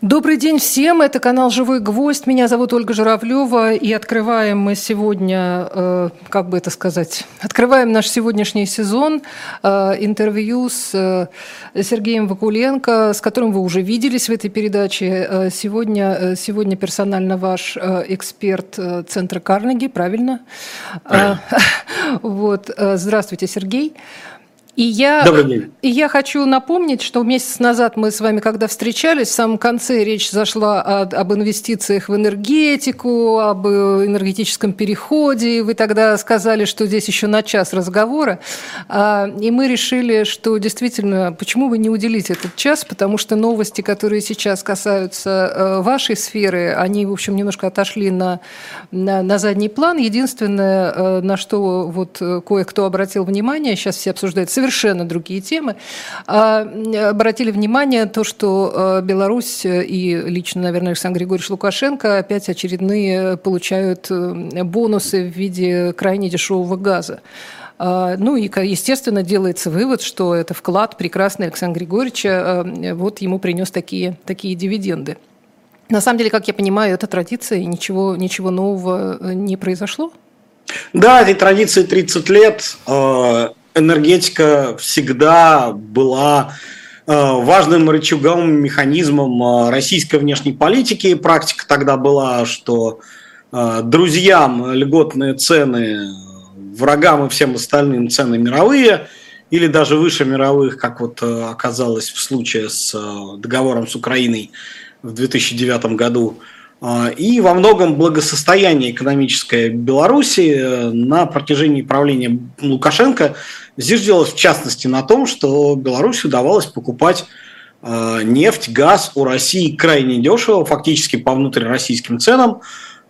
Добрый день всем. Это канал «Живой гвоздь». Меня зовут Ольга Журавлева. И открываем мы сегодня, э, как бы это сказать, открываем наш сегодняшний сезон э, интервью с э, Сергеем Вакуленко, с которым вы уже виделись в этой передаче. Сегодня, сегодня персонально ваш эксперт Центра Карнеги, правильно? правильно. Вот. Здравствуйте, Сергей. И я, Добрый день. И я хочу напомнить, что месяц назад мы с вами, когда встречались, в самом конце речь зашла о, об инвестициях в энергетику, об энергетическом переходе. Вы тогда сказали, что здесь еще на час разговора. А, и мы решили, что действительно, почему вы не уделите этот час, потому что новости, которые сейчас касаются э, вашей сферы, они, в общем, немножко отошли на, на, на задний план. Единственное, э, на что вот э, кое-кто обратил внимание, сейчас все обсуждают совершенно другие темы. А, обратили внимание то, что а, Беларусь и лично, наверное, Александр Григорьевич Лукашенко опять очередные получают э, бонусы в виде крайне дешевого газа. А, ну и, естественно, делается вывод, что это вклад прекрасный Александра Григорьевича, вот ему принес такие, такие дивиденды. На самом деле, как я понимаю, это традиция, и ничего, ничего нового э, не произошло? Да, этой традиции 30 лет энергетика всегда была э, важным рычагом, механизмом э, российской внешней политики. Практика тогда была, что э, друзьям льготные цены, врагам и всем остальным цены мировые, или даже выше мировых, как вот оказалось в случае с договором с Украиной в 2009 году – и во многом благосостояние экономическое Беларуси э, на протяжении правления Лукашенко зиждилось в частности на том, что Беларуси удавалось покупать э, нефть, газ у России крайне дешево, фактически по внутрироссийским ценам,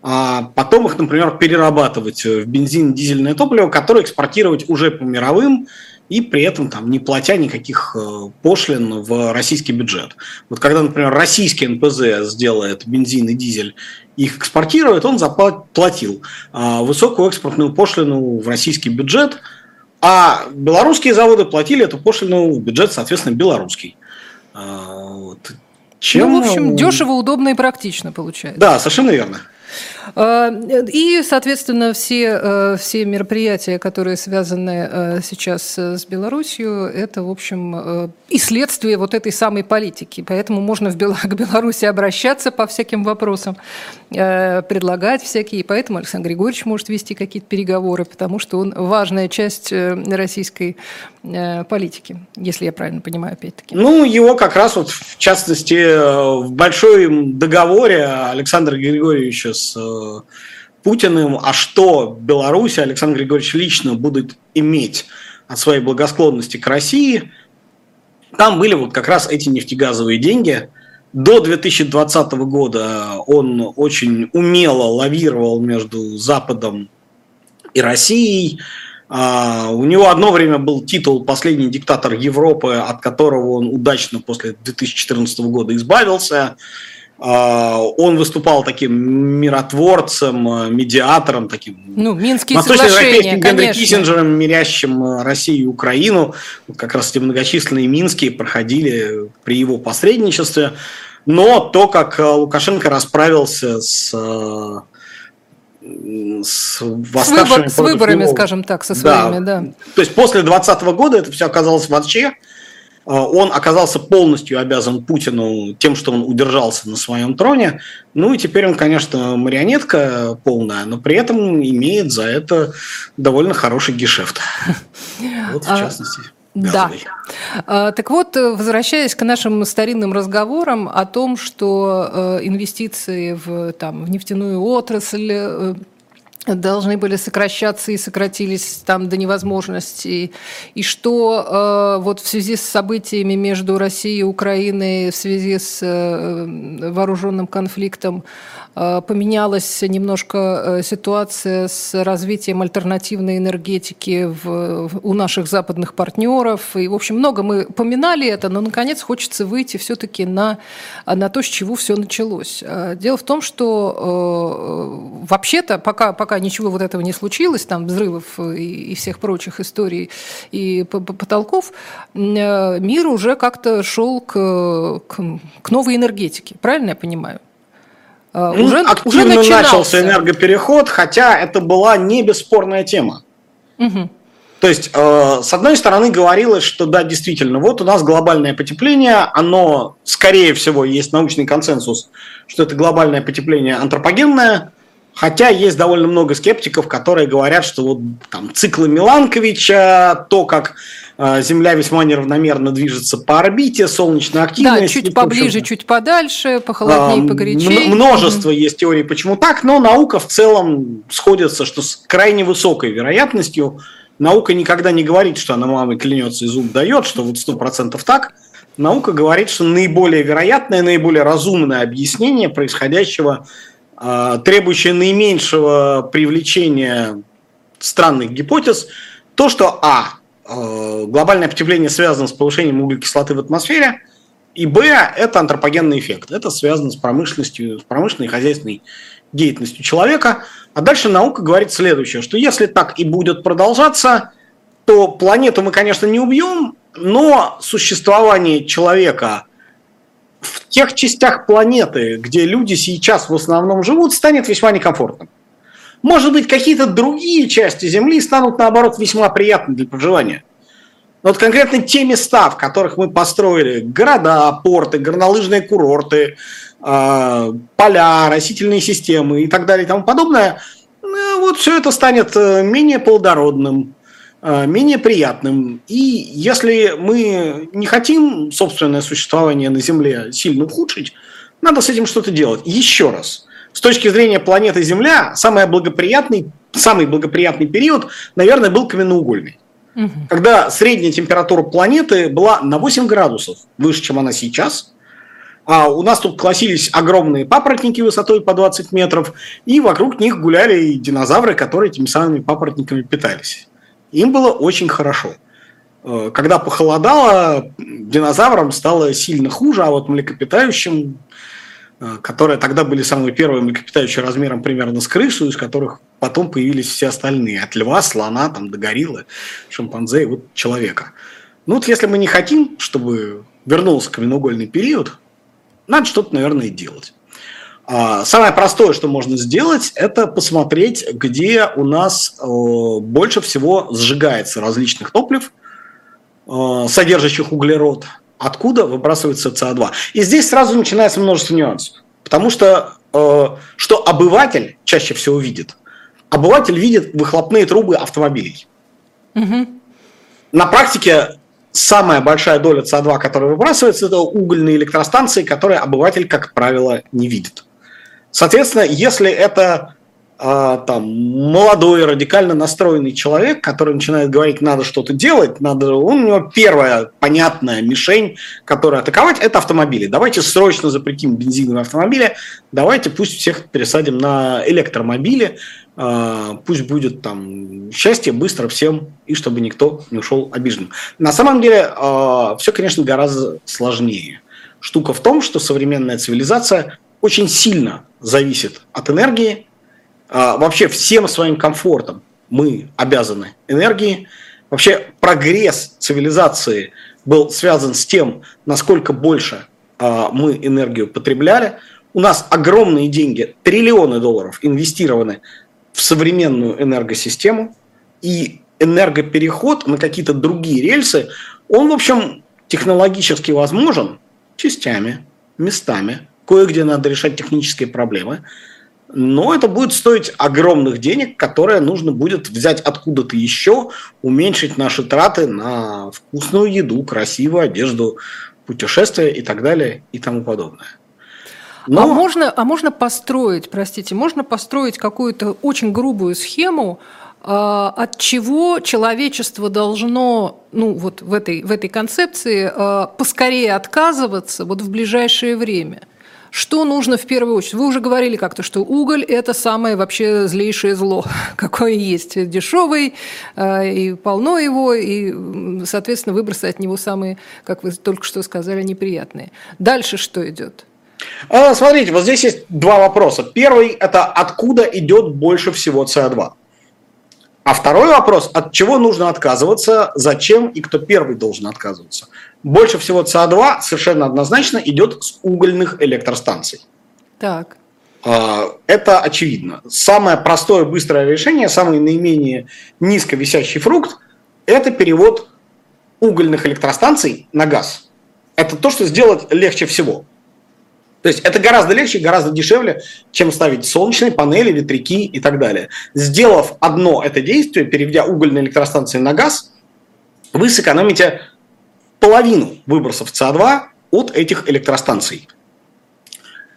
а потом их, например, перерабатывать в бензин, дизельное топливо, которое экспортировать уже по мировым и при этом там не платя никаких э, пошлин в российский бюджет. Вот когда, например, российский НПЗ сделает бензин и дизель, их экспортирует, он заплатил а, высокую экспортную пошлину в российский бюджет, а белорусские заводы платили эту пошлину в бюджет, соответственно, белорусский. А, вот. Чем... Ну, в общем, дешево, удобно и практично получается. Да, совершенно верно. А, и, соответственно, все, э, все мероприятия, которые связаны э, сейчас с Беларусью, это, в общем, э, и следствие вот этой самой политики. Поэтому можно в Бел... к Беларуси обращаться по всяким вопросам, предлагать всякие. Поэтому Александр Григорьевич может вести какие-то переговоры, потому что он важная часть российской политики, если я правильно понимаю, опять-таки. Ну, его как раз вот, в частности, в большом договоре Александра Григорьевича с э, Путиным, а что Беларусь, Александр Григорьевич лично будет иметь от своей благосклонности к России, там были вот как раз эти нефтегазовые деньги. До 2020 года он очень умело лавировал между Западом и Россией. А, у него одно время был титул «Последний диктатор Европы», от которого он удачно после 2014 года избавился. Он выступал таким миротворцем, э, медиатором, таким ну, Минские соглашения, Генри Киссинджером, мирящим э, Россию и Украину. Как раз эти многочисленные Минские проходили при его посредничестве. Но то, как э, Лукашенко расправился с с восставшими с, выбор, с выборами, него. скажем так, со своими, да. да. То есть после 2020 года это все оказалось вообще а, он оказался полностью обязан Путину тем, что он удержался на своем троне. Ну и теперь он, конечно, марионетка полная, но при этом имеет за это довольно хороший гешефт. Вот в а, частности. Да. А, так вот, возвращаясь к нашим старинным разговорам о том, что э, инвестиции в, там, в нефтяную отрасль э, должны были сокращаться и сократились там до невозможности. И что э, вот в связи с событиями между Россией и Украиной, в связи с э, вооруженным конфликтом поменялась немножко ситуация с развитием альтернативной энергетики в, у наших западных партнеров. И, в общем, много мы поминали это, но, наконец, хочется выйти все-таки на, на то, с чего все началось. Дело в том, что вообще-то, пока, пока ничего вот этого не случилось, там взрывов и, и всех прочих историй и потолков, мир уже как-то шел к, к, к новой энергетике. Правильно я понимаю? Ну, уже, Активно уже начался энергопереход, хотя это была не бесспорная тема. Угу. То есть, э, с одной стороны, говорилось, что да, действительно, вот у нас глобальное потепление, оно, скорее всего, есть научный консенсус, что это глобальное потепление антропогенное, хотя есть довольно много скептиков, которые говорят, что вот там циклы Миланковича, то, как Земля весьма неравномерно движется по орбите, солнечная активность. Да, чуть поближе, чуть подальше, похолоднее, а, погорячее. Множество есть теорий, почему так, но наука в целом сходится, что с крайне высокой вероятностью наука никогда не говорит, что она мамой клянется и зуб дает, что вот сто процентов так. Наука говорит, что наиболее вероятное, наиболее разумное объяснение происходящего, а, требующее наименьшего привлечения странных гипотез, то, что А глобальное потепление связано с повышением углекислоты в атмосфере, и Б – это антропогенный эффект. Это связано с промышленностью, с промышленной и хозяйственной деятельностью человека. А дальше наука говорит следующее, что если так и будет продолжаться, то планету мы, конечно, не убьем, но существование человека в тех частях планеты, где люди сейчас в основном живут, станет весьма некомфортным. Может быть, какие-то другие части Земли станут, наоборот, весьма приятны для проживания. Но вот конкретно те места, в которых мы построили города, порты, горнолыжные курорты, э, поля, растительные системы и так далее и тому подобное, э, вот все это станет э, менее плодородным, менее приятным. И если мы не хотим собственное существование на Земле сильно ухудшить, надо с этим что-то делать. Еще раз – с точки зрения планеты Земля, самый благоприятный, самый благоприятный период, наверное, был каменноугольный. Угу. Когда средняя температура планеты была на 8 градусов выше, чем она сейчас. А у нас тут классились огромные папоротники высотой по 20 метров, и вокруг них гуляли динозавры, которые этими самыми папоротниками питались. Им было очень хорошо. Э, когда похолодало, динозаврам стало сильно хуже, а вот млекопитающим которые тогда были самые первые млекопитающие размером примерно с крысу, из которых потом появились все остальные. От льва, слона, там, до гориллы, шимпанзе и вот человека. Ну вот если мы не хотим, чтобы вернулся каменноугольный период, надо что-то, наверное, делать. А, самое простое, что можно сделать, это посмотреть, где у нас э, больше всего сжигается различных топлив, э, содержащих углерод – откуда выбрасывается СО2. И здесь сразу начинается множество нюансов. Потому что э, что обыватель чаще всего видит? Обыватель видит выхлопные трубы автомобилей. Угу. На практике самая большая доля СО2, которая выбрасывается, это угольные электростанции, которые обыватель, как правило, не видит. Соответственно, если это там, молодой, радикально настроенный человек, который начинает говорить, надо что-то делать, надо, у него первая понятная мишень, которая атаковать, это автомобили. Давайте срочно запретим бензиновые автомобили, давайте пусть всех пересадим на электромобили, а, пусть будет там счастье быстро всем, и чтобы никто не ушел обиженным. На самом деле а, все, конечно, гораздо сложнее. Штука в том, что современная цивилизация очень сильно зависит от энергии, а, вообще всем своим комфортом мы обязаны энергии. Вообще прогресс цивилизации был связан с тем, насколько больше а, мы энергию потребляли. У нас огромные деньги, триллионы долларов инвестированы в современную энергосистему, и энергопереход на какие-то другие рельсы, он, в общем, технологически возможен частями, местами, кое-где надо решать технические проблемы, но это будет стоить огромных денег, которые нужно будет взять откуда-то еще, уменьшить наши траты на вкусную еду, красивую одежду, путешествия и так далее и тому подобное. Но... А, можно, а можно построить, простите, можно построить какую-то очень грубую схему, а, от чего человечество должно, ну вот в этой, в этой концепции, а, поскорее отказываться вот в ближайшее время – Что нужно в первую очередь? Вы уже говорили как-то, что уголь – это самое вообще злейшее зло, какое есть. Дешевый, э, и полно его, и, соответственно, выбросы от него самые, как вы только что сказали, неприятные. Дальше что идет? А, смотрите, вот здесь есть два вопроса. Первый – это откуда идет больше всего СО2? А второй вопрос, от чего нужно отказываться, зачем и кто первый должен отказываться. Больше всего СО2 совершенно однозначно идет с угольных электростанций. Так. А, это очевидно. Самое простое, быстрое решение, самый наименее низковисящий фрукт – это перевод угольных электростанций на газ. Это то, что сделать легче всего. То есть это гораздо легче, гораздо дешевле, чем ставить солнечные панели, ветряки и так далее. Сделав одно это действие, переведя угольные электростанции на газ, вы сэкономите половину выбросов СО2 от этих электростанций.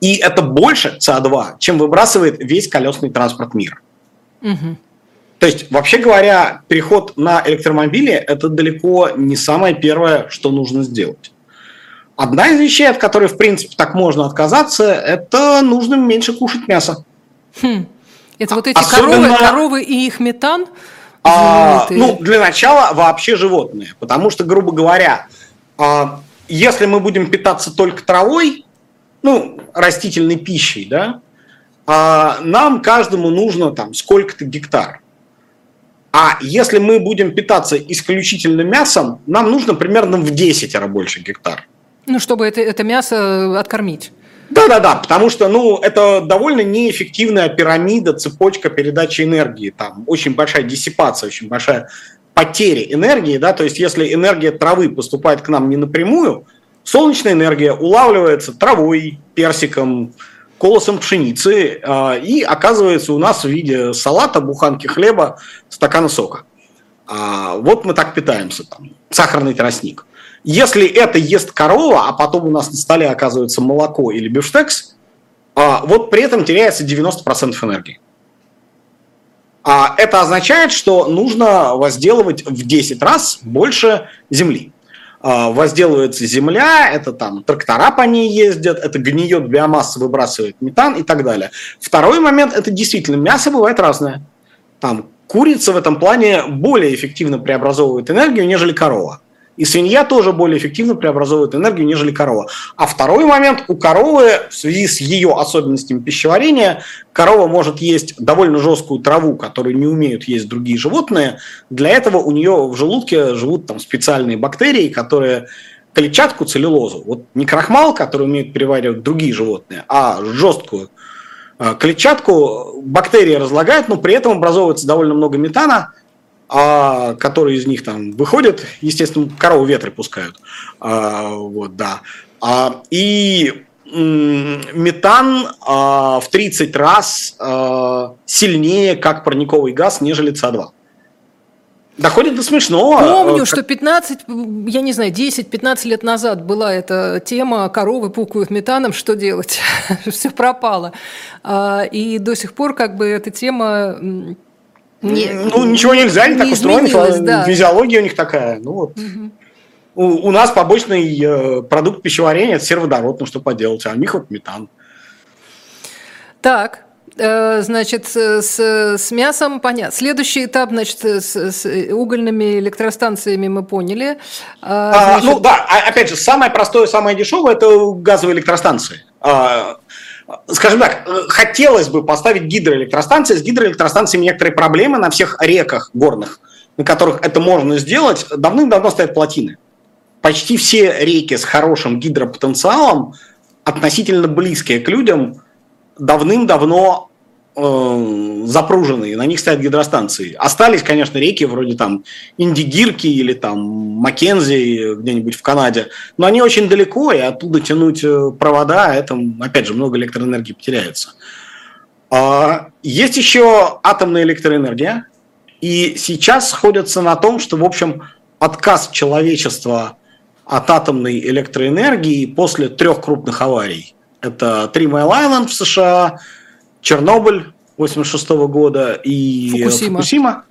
И это больше СО2, чем выбрасывает весь колесный транспорт мира. Угу. То есть, вообще говоря, переход на электромобили – это далеко не самое первое, что нужно сделать. Одна из вещей, от которой, в принципе, так можно отказаться, это нужно меньше кушать мясо. Хм. Это вот эти Особенно... коровы, коровы и их метан? А, ну, для начала вообще животные. Потому что, грубо говоря, а, если мы будем питаться только травой, ну, растительной пищей, да, а, нам каждому нужно там сколько-то гектар. А если мы будем питаться исключительно мясом, нам нужно примерно в 10 раз больше гектар. Ну, чтобы это, это мясо откормить. Да-да-да, потому что, ну, это довольно неэффективная пирамида, цепочка передачи энергии. Там очень большая диссипация, очень большая потеря энергии, да, то есть если энергия травы поступает к нам не напрямую, солнечная энергия улавливается травой, персиком, колосом пшеницы э, и оказывается у нас в виде салата, буханки хлеба, стакана сока. А, вот мы так питаемся, там, сахарный тростник. Если это ест корова, а потом у нас на столе оказывается молоко или бифштекс, а, вот при этом теряется 90% энергии. А это означает, что нужно возделывать в 10 раз больше земли. А, возделывается земля, это там трактора по ней ездят, это гниет биомасса, выбрасывает метан и так далее. Второй момент, это действительно мясо бывает разное. Там курица в этом плане более эффективно преобразовывает энергию, нежели корова. И свинья тоже более эффективно преобразовывает энергию, нежели корова. А второй момент, у коровы в связи с ее особенностями пищеварения, корова может есть довольно жесткую траву, которую не умеют есть другие животные. Для этого у нее в желудке живут там специальные бактерии, которые клетчатку, целлюлозу, вот не крахмал, который умеют переваривать другие животные, а жесткую э, клетчатку бактерии разлагают, но при этом образовывается довольно много метана, а которые из них там выходят, естественно, корову ветры пускают. А, вот, да. А, и метан а, в 30 раз а, сильнее как парниковый газ, нежели СО2. Доходит до смешного. Помню, как... что 15, я не знаю, 10-15 лет назад была эта тема «коровы пукают метаном, что делать?» Все пропало. А, и до сих пор как бы эта тема не, ну, ничего нельзя, они не так устроены, да. физиология у них такая. Ну, вот. Угу. У, у нас побочный э, продукт пищеварения – это сероводород, ну что поделать, а у них вот метан. Так, э, Значит, с, с мясом понятно. Следующий этап, значит, с, с угольными электростанциями мы поняли. А, а значит... а, ну да, опять же, самое простое, самое дешевое – это газовые электростанции. А, скажем так, э, хотелось бы поставить гидроэлектростанции. С гидроэлектростанциями некоторые проблемы на всех реках горных, на которых это можно сделать. Давным-давно стоят плотины. Почти все реки с хорошим гидропотенциалом, относительно близкие к людям, давным-давно э, запруженные, на них стоят гидростанции. Остались, конечно, реки вроде там Индигирки или там Маккензи где-нибудь в Канаде, но они очень далеко, и оттуда тянуть э, провода, это, опять же, много электроэнергии потеряется. А, есть еще атомная электроэнергия, и сейчас сходятся на том, что, в общем, отказ человечества от атомной электроэнергии после трех крупных аварий. Это Три Майл Айленд в США, Чернобыль 86 года и Фукусима. Фукусима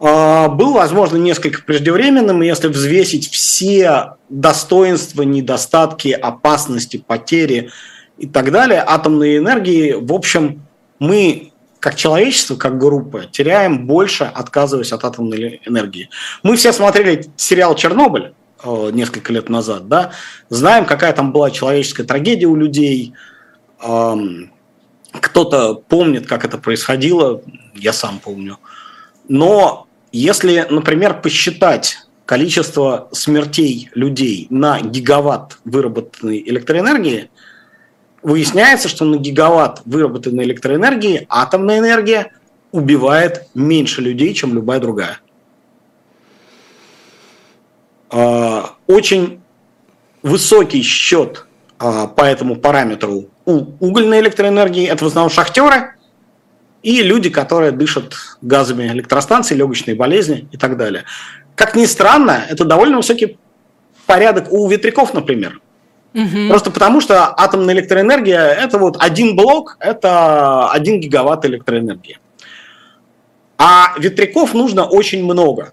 а, был, возможно, несколько преждевременным, если взвесить все достоинства, недостатки, опасности, потери и так далее, атомной энергии, в общем, мы как человечество, как группа, теряем больше, отказываясь от атомной энергии. Мы все смотрели сериал «Чернобыль», э, несколько лет назад, да, знаем, какая там была человеческая трагедия у людей, кто-то помнит, как это происходило, я сам помню. Но если, например, посчитать количество смертей людей на гигаватт выработанной электроэнергии, выясняется, что на гигаватт выработанной электроэнергии атомная энергия убивает меньше людей, чем любая другая. А, очень высокий счет а, по этому параметру у угольной электроэнергии – это в основном шахтеры и люди, которые дышат газами электростанций, легочные болезни и так далее. Как ни странно, это довольно высокий порядок у ветряков, например. Угу. Просто потому, что атомная электроэнергия – это вот один блок, это один гигаватт электроэнергии. А ветряков нужно очень много.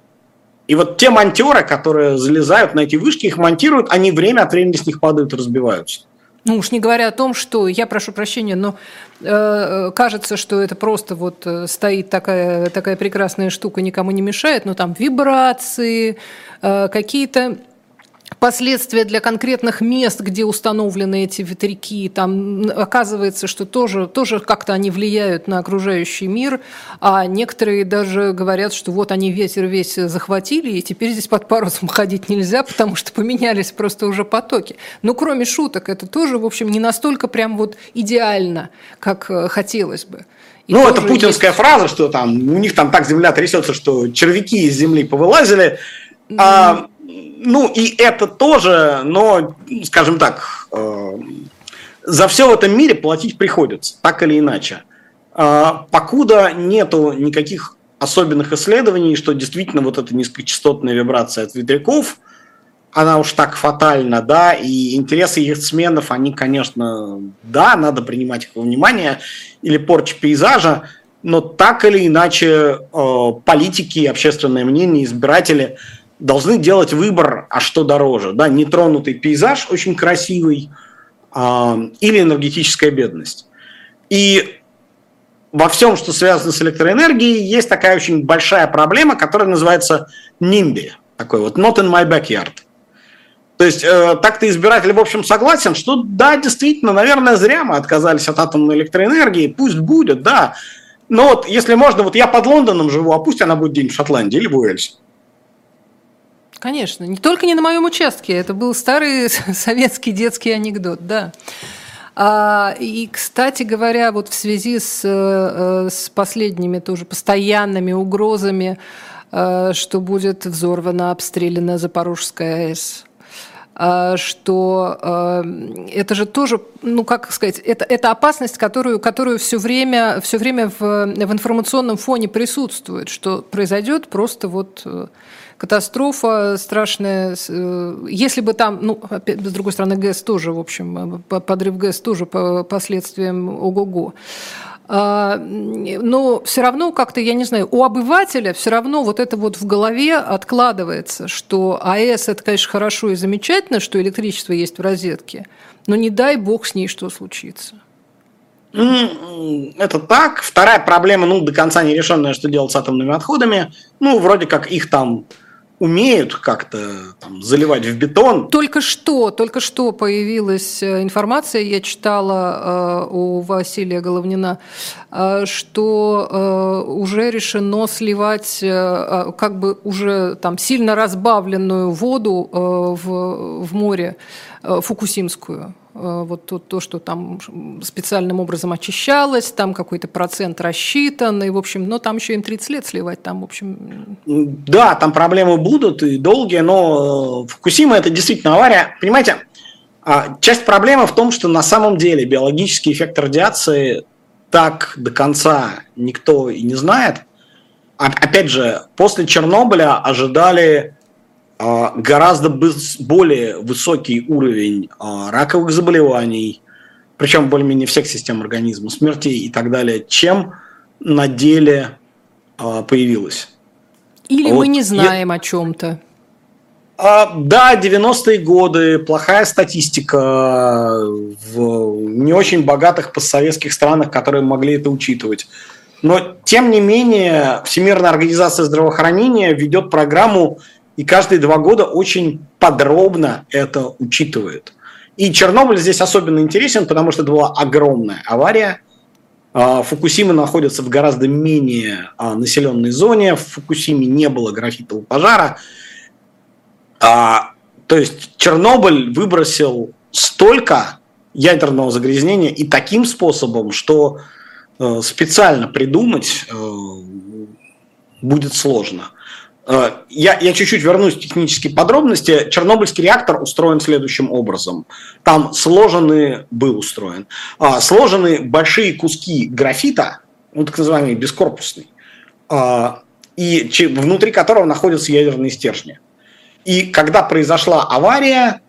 И вот те монтеры, которые залезают на эти вышки, их монтируют, они время от времени с них падают и разбиваются. Ну уж не говоря о том, что, я прошу прощения, но э, кажется, что это просто вот э, стоит такая, такая прекрасная штука, никому не мешает, но там вибрации, э, какие-то последствия для конкретных мест, где установлены эти ветряки, там оказывается, что тоже, тоже как-то они влияют на окружающий мир, а некоторые даже говорят, что вот они ветер весь захватили, и теперь здесь под парусом ходить нельзя, потому что поменялись просто уже потоки. Но кроме шуток, это тоже, в общем, не настолько прям вот идеально, как э, хотелось бы. И ну, это путинская есть... фраза, что там у них там так земля трясется, что червяки из земли повылазили. А, ну, и это тоже, но, скажем так, э, за все в этом мире платить приходится, так или иначе. Э, покуда нету никаких особенных исследований, что действительно вот эта низкочастотная вибрация от ветряков, она уж так фатальна, да, и интересы яхтсменов, они, конечно, да, надо принимать их во внимание, или порча пейзажа, но так или иначе э, политики, общественное мнение, избиратели – должны делать выбор, а что дороже, да, нетронутый пейзаж очень красивый э, или энергетическая бедность. И во всем, что связано с электроэнергией, есть такая очень большая проблема, которая называется NIMBY, такой вот not in my backyard. То есть э, так-то избиратель, в общем, согласен, что да, действительно, наверное, зря мы отказались от атомной электроэнергии, пусть будет, да. Но вот если можно, вот я под Лондоном живу, а пусть она будет день в Шотландии или в Уэльсе. Конечно, не только не на моем участке, это был старый советский детский анекдот, да. А, и, кстати говоря, вот в связи с, э, с последними тоже постоянными угрозами, э, что будет взорвана, обстреляна Запорожская АЭС, а, что э, это же тоже, ну как сказать, это, это опасность, которую, которую все время, все время в, в информационном фоне присутствует, что произойдет просто вот катастрофа страшная. Э, если бы там, ну, с другой стороны, ГЭС тоже, в общем, э, подрыв ГЭС тоже по последствиям ого-го. А, но все равно как-то, я не знаю, у обывателя все равно вот это вот в голове откладывается, что АЭС это, конечно, хорошо и замечательно, что электричество есть в розетке, но не дай бог с ней что случится. Это так. Вторая проблема, ну, до конца не решенная, что делать с атомными отходами. Ну, вроде как их там умеют как-то там, заливать в бетон. Только что, только что появилась э, информация, я читала э, у Василия Головнина, э, что э, уже решено сливать э, а, как бы уже там сильно разбавленную воду э, в, в море э, фукусимскую. Э, вот то, то, что там специальным образом очищалось, там какой-то процент рассчитан, и, в общем, но там еще им 30 лет сливать, там, в общем... Да, там проблемы будут и долгие, но э, Фукусима – это действительно авария. Понимаете, а, часть проблемы в том, что на самом деле биологический эффект радиации так до конца никто и не знает. Опять же, после Чернобыля ожидали а, гораздо более высокий уровень а, раковых заболеваний, причем более-менее всех систем организма, смертей и так далее, чем на деле а, появилось. Или вот. мы не знаем Я... о чем-то. А, да, 90-е годы, плохая статистика, в, не очень богатых постсоветских странах, которые могли это учитывать. Но, тем не менее, Всемирная организация здравоохранения ведет программу и каждые два года очень подробно это учитывает. И Чернобыль здесь особенно интересен, потому что это была огромная авария. А, Фукусима находится в гораздо менее а, населенной зоне. В Фукусиме не было графитового пожара. А, то есть Чернобыль выбросил столько ядерного загрязнения и таким способом, что э, специально придумать э, будет сложно. Э, я, я чуть-чуть вернусь в технические подробности. Чернобыльский реактор устроен следующим образом. Там сложены, был устроен, а, сложены большие куски графита, ну, так называемый бескорпусный, а, и внутри которого находятся ядерные стержни. И когда произошла авария,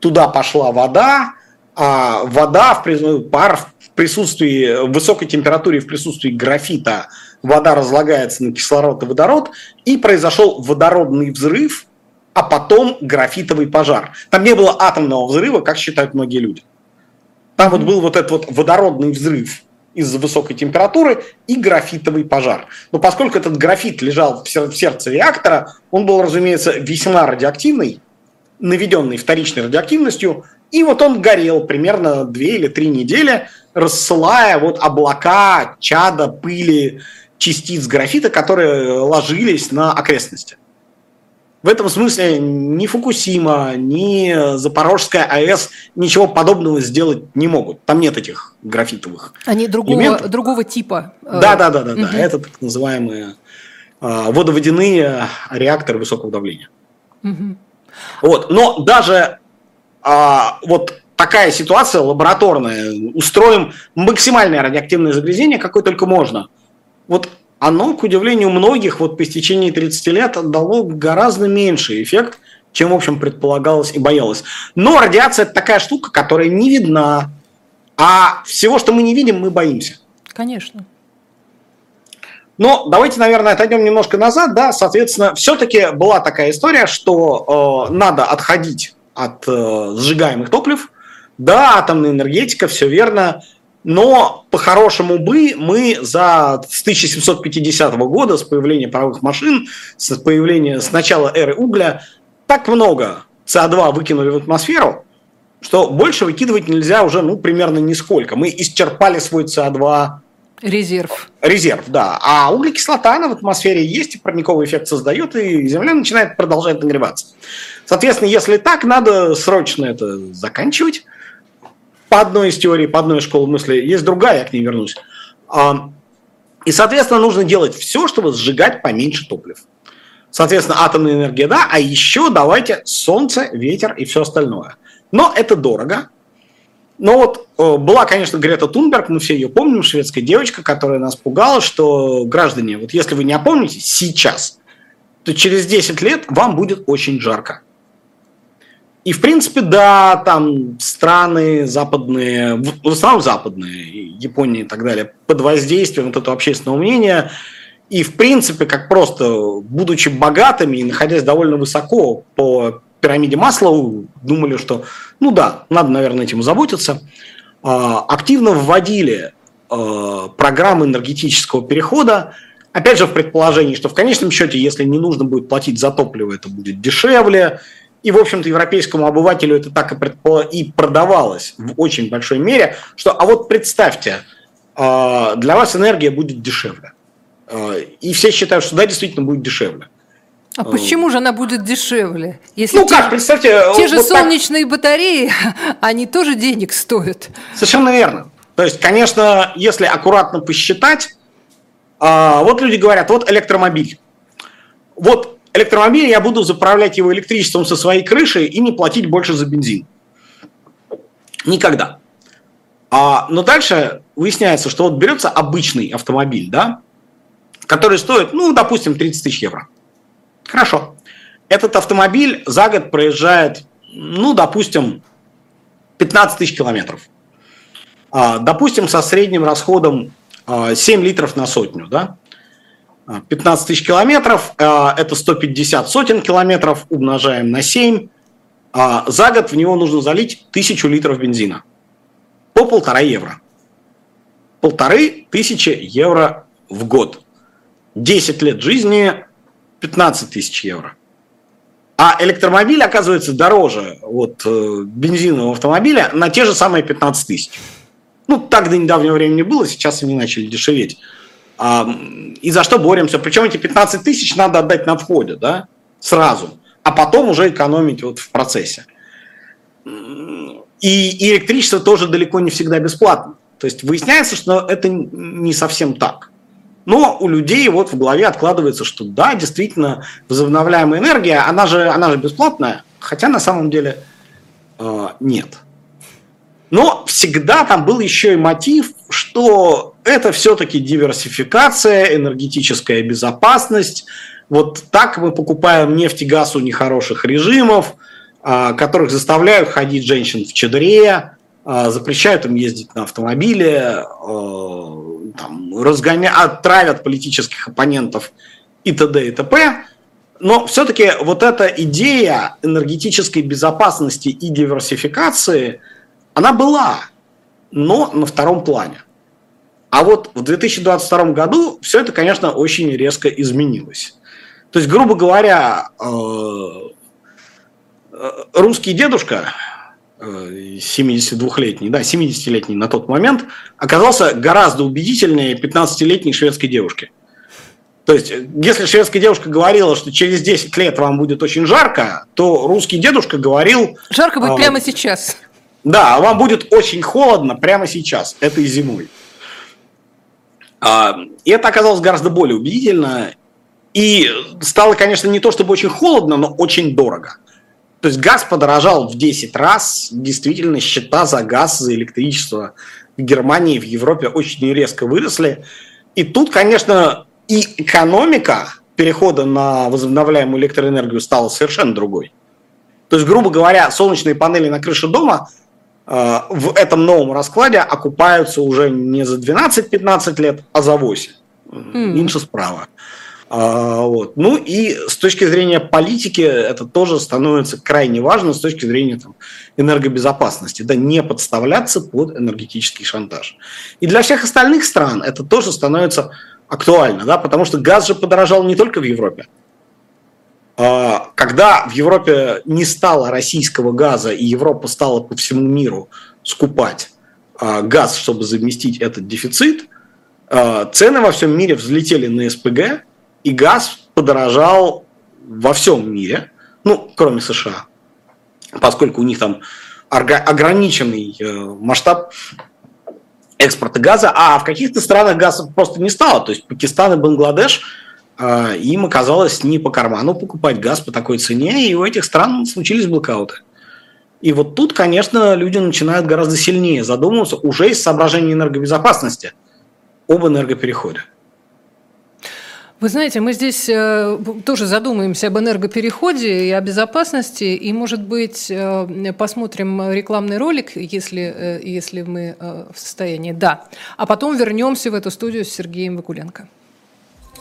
туда пошла вода, а вода, в, пар в присутствии высокой температуре, в присутствии графита – вода разлагается на кислород и водород, и произошел водородный взрыв, а потом графитовый пожар. Там не было атомного взрыва, как считают многие люди. Там вот был вот этот вот водородный взрыв из-за высокой температуры и графитовый пожар. Но поскольку этот графит лежал в сердце реактора, он был, разумеется, весьма радиоактивный, наведенный вторичной радиоактивностью, и вот он горел примерно две или три недели, рассылая вот облака, чада, пыли, частиц графита, которые ложились на окрестности. В этом смысле ни Фукусима, ни Запорожская АЭС ничего подобного сделать не могут. Там нет этих графитовых Они другого, другого типа. Э, да, да, да, да, угу. да. Это так называемые э, водоводяные реакторы высокого давления. Угу. Вот. Но даже а, вот такая ситуация лабораторная, устроим максимальное радиоактивное загрязнение, какое только можно – вот оно, к удивлению многих, вот по истечении 30 лет дало гораздо меньший эффект, чем, в общем, предполагалось и боялось. Но радиация – это такая штука, которая не видна, а всего, что мы не видим, мы боимся. Конечно. Но давайте, наверное, отойдем немножко назад. Да, соответственно, все-таки была такая история, что э, надо отходить от э, сжигаемых топлив. Да, атомная энергетика, все верно. Но по-хорошему бы мы за с 1750 года, с появления паровых машин, с появления с начала эры угля, так много СО2 выкинули в атмосферу, что больше выкидывать нельзя уже ну, примерно нисколько. Мы исчерпали свой СО2 Резерв. Резерв, да. А углекислота она в атмосфере есть, и парниковый эффект создает, и Земля начинает продолжать нагреваться. Соответственно, если так, надо срочно это заканчивать по одной из теорий, по одной школе мысли, есть другая, я к ней вернусь. А, и, соответственно, нужно делать все, чтобы сжигать поменьше топлив. Соответственно, атомная энергия, да, а еще давайте солнце, ветер и все остальное. Но это дорого. Но вот э, была, конечно, Грета Тунберг, мы все ее помним, шведская девочка, которая нас пугала, что, граждане, вот если вы не опомните сейчас, то через 10 лет вам будет очень жарко. И, в принципе, да, там страны западные, в основном западные, Япония и так далее, под воздействием вот этого общественного мнения, и, в принципе, как просто, будучи богатыми и находясь довольно высоко по пирамиде Маслоу, думали, что, ну да, надо, наверное, этим заботиться, а, активно вводили а, программы энергетического перехода, опять же, в предположении, что в конечном счете, если не нужно будет платить за топливо, это будет дешевле, и, в общем-то, европейскому обывателю это так и, предпо... и продавалось в очень большой мере, что, а вот представьте, а, для вас энергия будет дешевле. А, и все считают, что да, действительно будет дешевле. А почему же она будет дешевле? Если ну те, как, представьте... Те же вот солнечные так... батареи, они тоже денег стоят. Совершенно верно. То есть, конечно, если аккуратно посчитать, а, вот люди говорят, вот электромобиль. Вот электромобиль, я буду заправлять его электричеством со своей крыши и не платить больше за бензин. Никогда. А, но дальше выясняется, что вот берется обычный автомобиль, да, который стоит, ну, допустим, 30 тысяч евро. Хорошо. Этот автомобиль за год проезжает, ну, допустим, 15 тысяч километров. А, допустим, со средним расходом 7 а, литров на сотню, да. 15 тысяч километров, а, это 150 сотен километров, умножаем на 7. А, за год в него нужно залить тысячу литров бензина. по полтора евро. Полторы тысячи евро в год. 10 лет жизни 15 тысяч евро. А электромобиль оказывается дороже вот, э, бензинового автомобиля на те же самые 15 тысяч. Ну, так до недавнего времени было, сейчас они начали дешеветь. А, и за что боремся? Причем эти 15 тысяч надо отдать на входе, да, сразу, а потом уже экономить вот в процессе. И электричество тоже далеко не всегда бесплатно. То есть выясняется, что это не совсем так. Но у людей вот в голове откладывается, что да, действительно, возобновляемая энергия, она же, она же бесплатная, хотя на самом деле э, нет. Но всегда там был еще и мотив, что это все-таки диверсификация, энергетическая безопасность. Вот так мы покупаем нефть и газ у нехороших режимов, э, которых заставляют ходить женщин в чадре, э, запрещают им ездить на автомобиле, э, там, разгоняют, травят политических оппонентов и т.д. и т.п. Но все-таки вот эта идея энергетической безопасности и диверсификации, она была, но на втором плане. А вот в 2022 году все это, конечно, очень резко изменилось. То есть, грубо говоря, э, э, русский дедушка, 72-летний, да, 70-летний на тот момент, оказался гораздо убедительнее 15-летней шведской девушки. То есть, если шведская девушка говорила, что через 10 лет вам будет очень жарко, то русский дедушка говорил... Жарко будет а, прямо сейчас. Да, вам будет очень холодно прямо сейчас, этой зимой. А, и это оказалось гораздо более убедительно. И стало, конечно, не то чтобы очень холодно, но очень дорого. То есть газ подорожал в 10 раз. Действительно, счета за газ, за электричество в Германии, в Европе очень резко выросли. И тут, конечно, и экономика перехода на возобновляемую электроэнергию стала совершенно другой. То есть, грубо говоря, солнечные панели на крыше дома в этом новом раскладе окупаются уже не за 12-15 лет, а за 8. Mm. Инша справа. А, вот. Ну и с точки зрения политики это тоже становится крайне важно с точки зрения там, энергобезопасности, да, не подставляться под энергетический шантаж. И для всех остальных стран это тоже становится актуально, да, потому что газ же подорожал не только в Европе. А, когда в Европе не стало российского газа и Европа стала по всему миру скупать а, газ, чтобы заместить этот дефицит, цены во всем мире взлетели на СПГ, и газ подорожал во всем мире, ну, кроме США, поскольку у них там ограниченный э, масштаб экспорта газа, а в каких-то странах газа просто не стало. То есть Пакистан и Бангладеш, им оказалось не по карману покупать газ по такой цене, и у этих стран случились блокауты. И вот тут, конечно, люди начинают гораздо сильнее задумываться уже из соображений энергобезопасности об энергопереходе. Вы знаете, мы здесь э, тоже задумаемся об энергопереходе и о безопасности, и, может быть, э, посмотрим рекламный ролик, если, э, если мы в состоянии. Да. А потом вернемся в эту студию с Сергеем Вакуленко.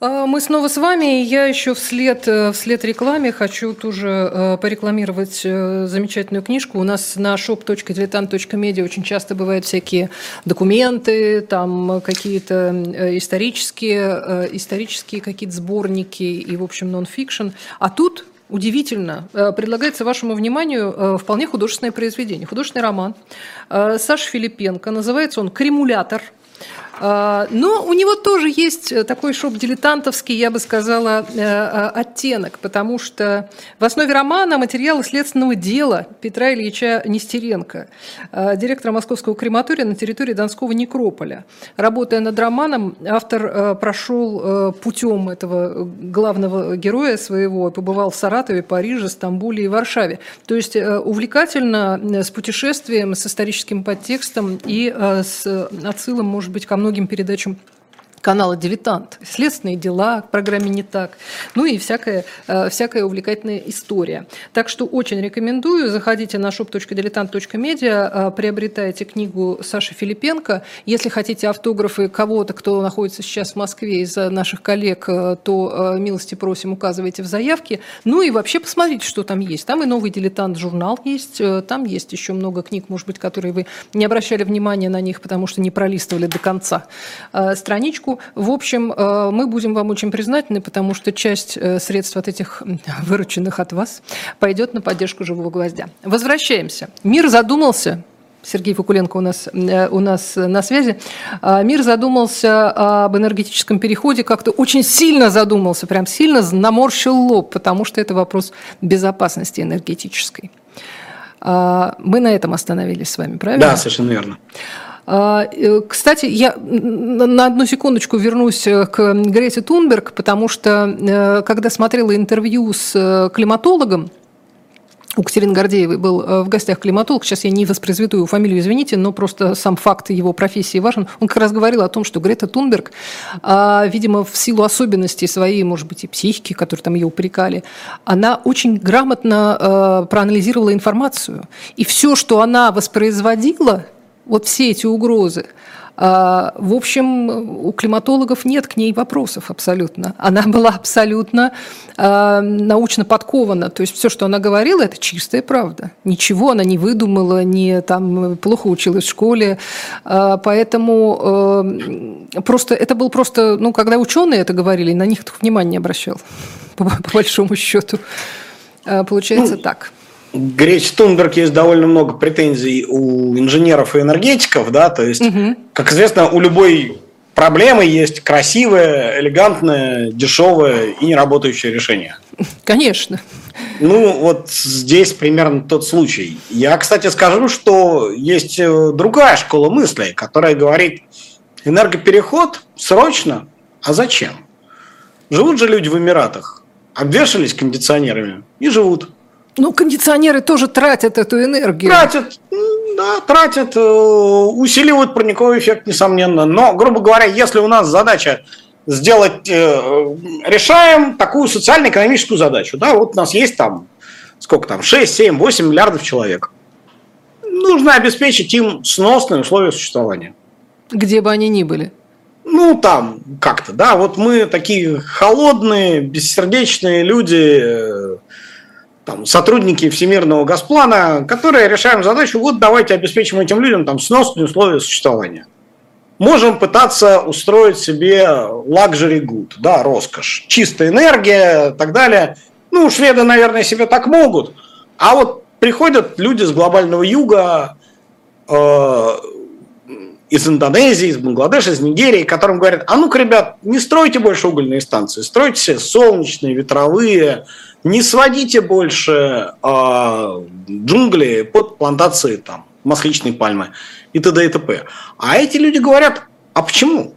Мы снова с вами. Я еще вслед, э, вслед рекламе хочу тоже э, порекламировать э, замечательную книжку. У нас на shop.diletant.media очень часто бывают всякие документы, там какие-то исторические, исторические какие-то сборники и, в общем, нон-фикшн. А тут Удивительно. Предлагается вашему вниманию вполне художественное произведение. Художественный роман Саши Филипенко. Называется он «Кремулятор». А, но у него тоже есть э, такой шоп-дилетантовский, я бы сказала, э, э, оттенок, потому что в основе романа материалы следственного дела Петра Ильича Нестеренко, директора Московского крематория на территории Донского некрополя. Работая над романом, автор прошел путем этого главного героя своего, побывал в Саратове, Париже, Стамбуле и Варшаве. То есть увлекательно с путешествием, с историческим подтекстом и с отсылом, может быть, ко многим многим передачам канала «Дилетант», следственные дела, к программе «Не так», ну и всякая, э, всякая увлекательная история. Так что очень рекомендую, заходите на shop.diletant.media, э, приобретайте книгу Саши Филипенко. Если хотите автографы кого-то, кто находится сейчас в Москве из наших коллег, э, то милости просим, указывайте в заявке. Ну и вообще посмотрите, что там есть. Там и новый «Дилетант» журнал есть, там есть еще много книг, может быть, которые вы не обращали внимания на них, потому что не пролистывали до конца страничку ссылку. В общем, э, мы будем вам очень признательны, потому что часть э, средств от этих вырученных от вас пойдет на поддержку «Живого гвоздя». Возвращаемся. Мир задумался, Сергей Факуленко у нас, э, у нас на связи. А, мир задумался об энергетическом переходе, как-то очень сильно задумался, прям сильно наморщил лоб, потому что это вопрос безопасности энергетической. А, мы на этом остановились с вами, правильно? Да, совершенно верно. А, э, кстати, я на одну секундочку вернусь э, к Грете Тунберг, потому что э, когда смотрела интервью с климатологом, у Катерины Гордеевой был в гостях климатолог, сейчас я не воспроизведу его фамилию, извините, но просто сам факт его профессии важен. Он как раз говорил о том, что Грета Тунберг, а, видимо, в силу особенностей своей, может быть, и психики, которые там ее упрекали, она очень грамотно проанализировала информацию. И все, что она воспроизводила, вот все эти угрозы. А, в общем, у климатологов нет к ней вопросов абсолютно. Она была абсолютно а, научно подкована. То есть все, что она говорила, это чистая правда. Ничего она не выдумала, не там плохо училась в школе. А, поэтому просто это был просто, ну, когда ученые это говорили, на них внимания не обращал, по, по большому счету. Получается ну, так. Греч Тунберг есть довольно много претензий у инженеров и энергетиков, да, то есть, угу. как известно, у любой проблемы есть красивое, элегантное, дешевое и неработающее решение. Конечно. Ну, вот здесь примерно тот случай. Я, кстати, скажу, что есть э, другая школа мысли, которая говорит, энергопереход срочно, а зачем? Живут же люди в Эмиратах, обвешались кондиционерами и живут. Ну, кондиционеры тоже тратят эту энергию. Тратят, да, тратят, э, усиливают парниковый эффект, несомненно. Но, грубо говоря, если у нас задача сделать, э, решаем такую социально-экономическую задачу, да, вот у нас есть там, сколько там, 6, 7, 8 миллиардов человек. Нужно обеспечить им сносные условия существования. Где бы они ни были. Ну, там, как-то, да, вот мы такие холодные, бессердечные люди, э, там, сотрудники Всемирного Госплана, которые решаем задачу, вот давайте обеспечим этим людям там сносные условия существования. Можем пытаться устроить себе luxury good, да, роскошь, чистая энергия и так далее. Ну, шведы, наверное, себе так могут. А вот приходят люди с глобального юга, э, из Индонезии, из Бангладеша, из Нигерии, которым говорят, а ну-ка, ребят, не стройте больше угольные станции, стройте себе солнечные, ветровые, не сводите больше э, джунгли под плантации там, масличной пальмы и т.д. и т.п. А эти люди говорят, а почему?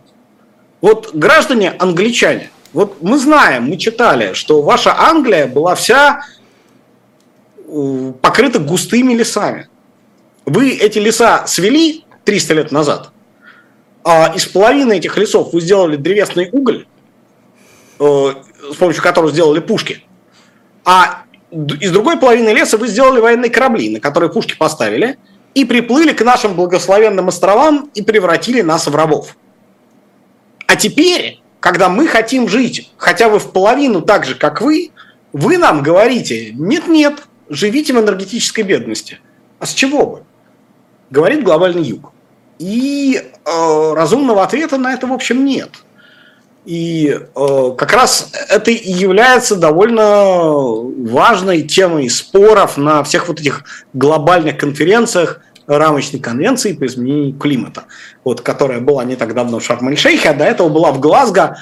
Вот граждане англичане, вот мы знаем, мы читали, что ваша Англия была вся покрыта густыми лесами. Вы эти леса свели 300 лет назад, а из половины этих лесов вы сделали древесный уголь, э, с помощью которого сделали пушки – а из другой половины леса вы сделали военные корабли, на которые пушки поставили, и приплыли к нашим благословенным островам и превратили нас в рабов. А теперь когда мы хотим жить хотя бы в половину так же, как вы, вы нам говорите, нет-нет, живите в энергетической бедности. А с чего бы? Говорит глобальный юг. И э, разумного ответа на это, в общем, нет. И э, как раз это и является довольно важной темой споров на всех вот этих глобальных конференциях рамочной конвенции по изменению климата, вот, которая была не так давно в Шарм-эль-Шейхе, а до этого была в Глазго.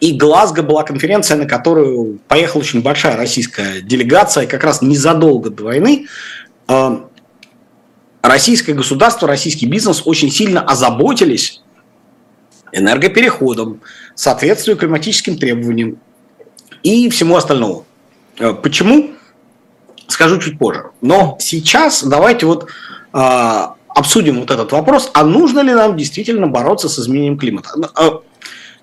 И Глазго была конференция, на которую поехала очень большая российская делегация, как раз незадолго до войны. Э, российское государство, российский бизнес очень сильно озаботились энергопереходом, соответствию климатическим требованиям и всему остальному. Э, почему? Скажу чуть позже. Но сейчас давайте вот э, обсудим вот этот вопрос, а нужно ли нам действительно бороться с изменением климата? Э,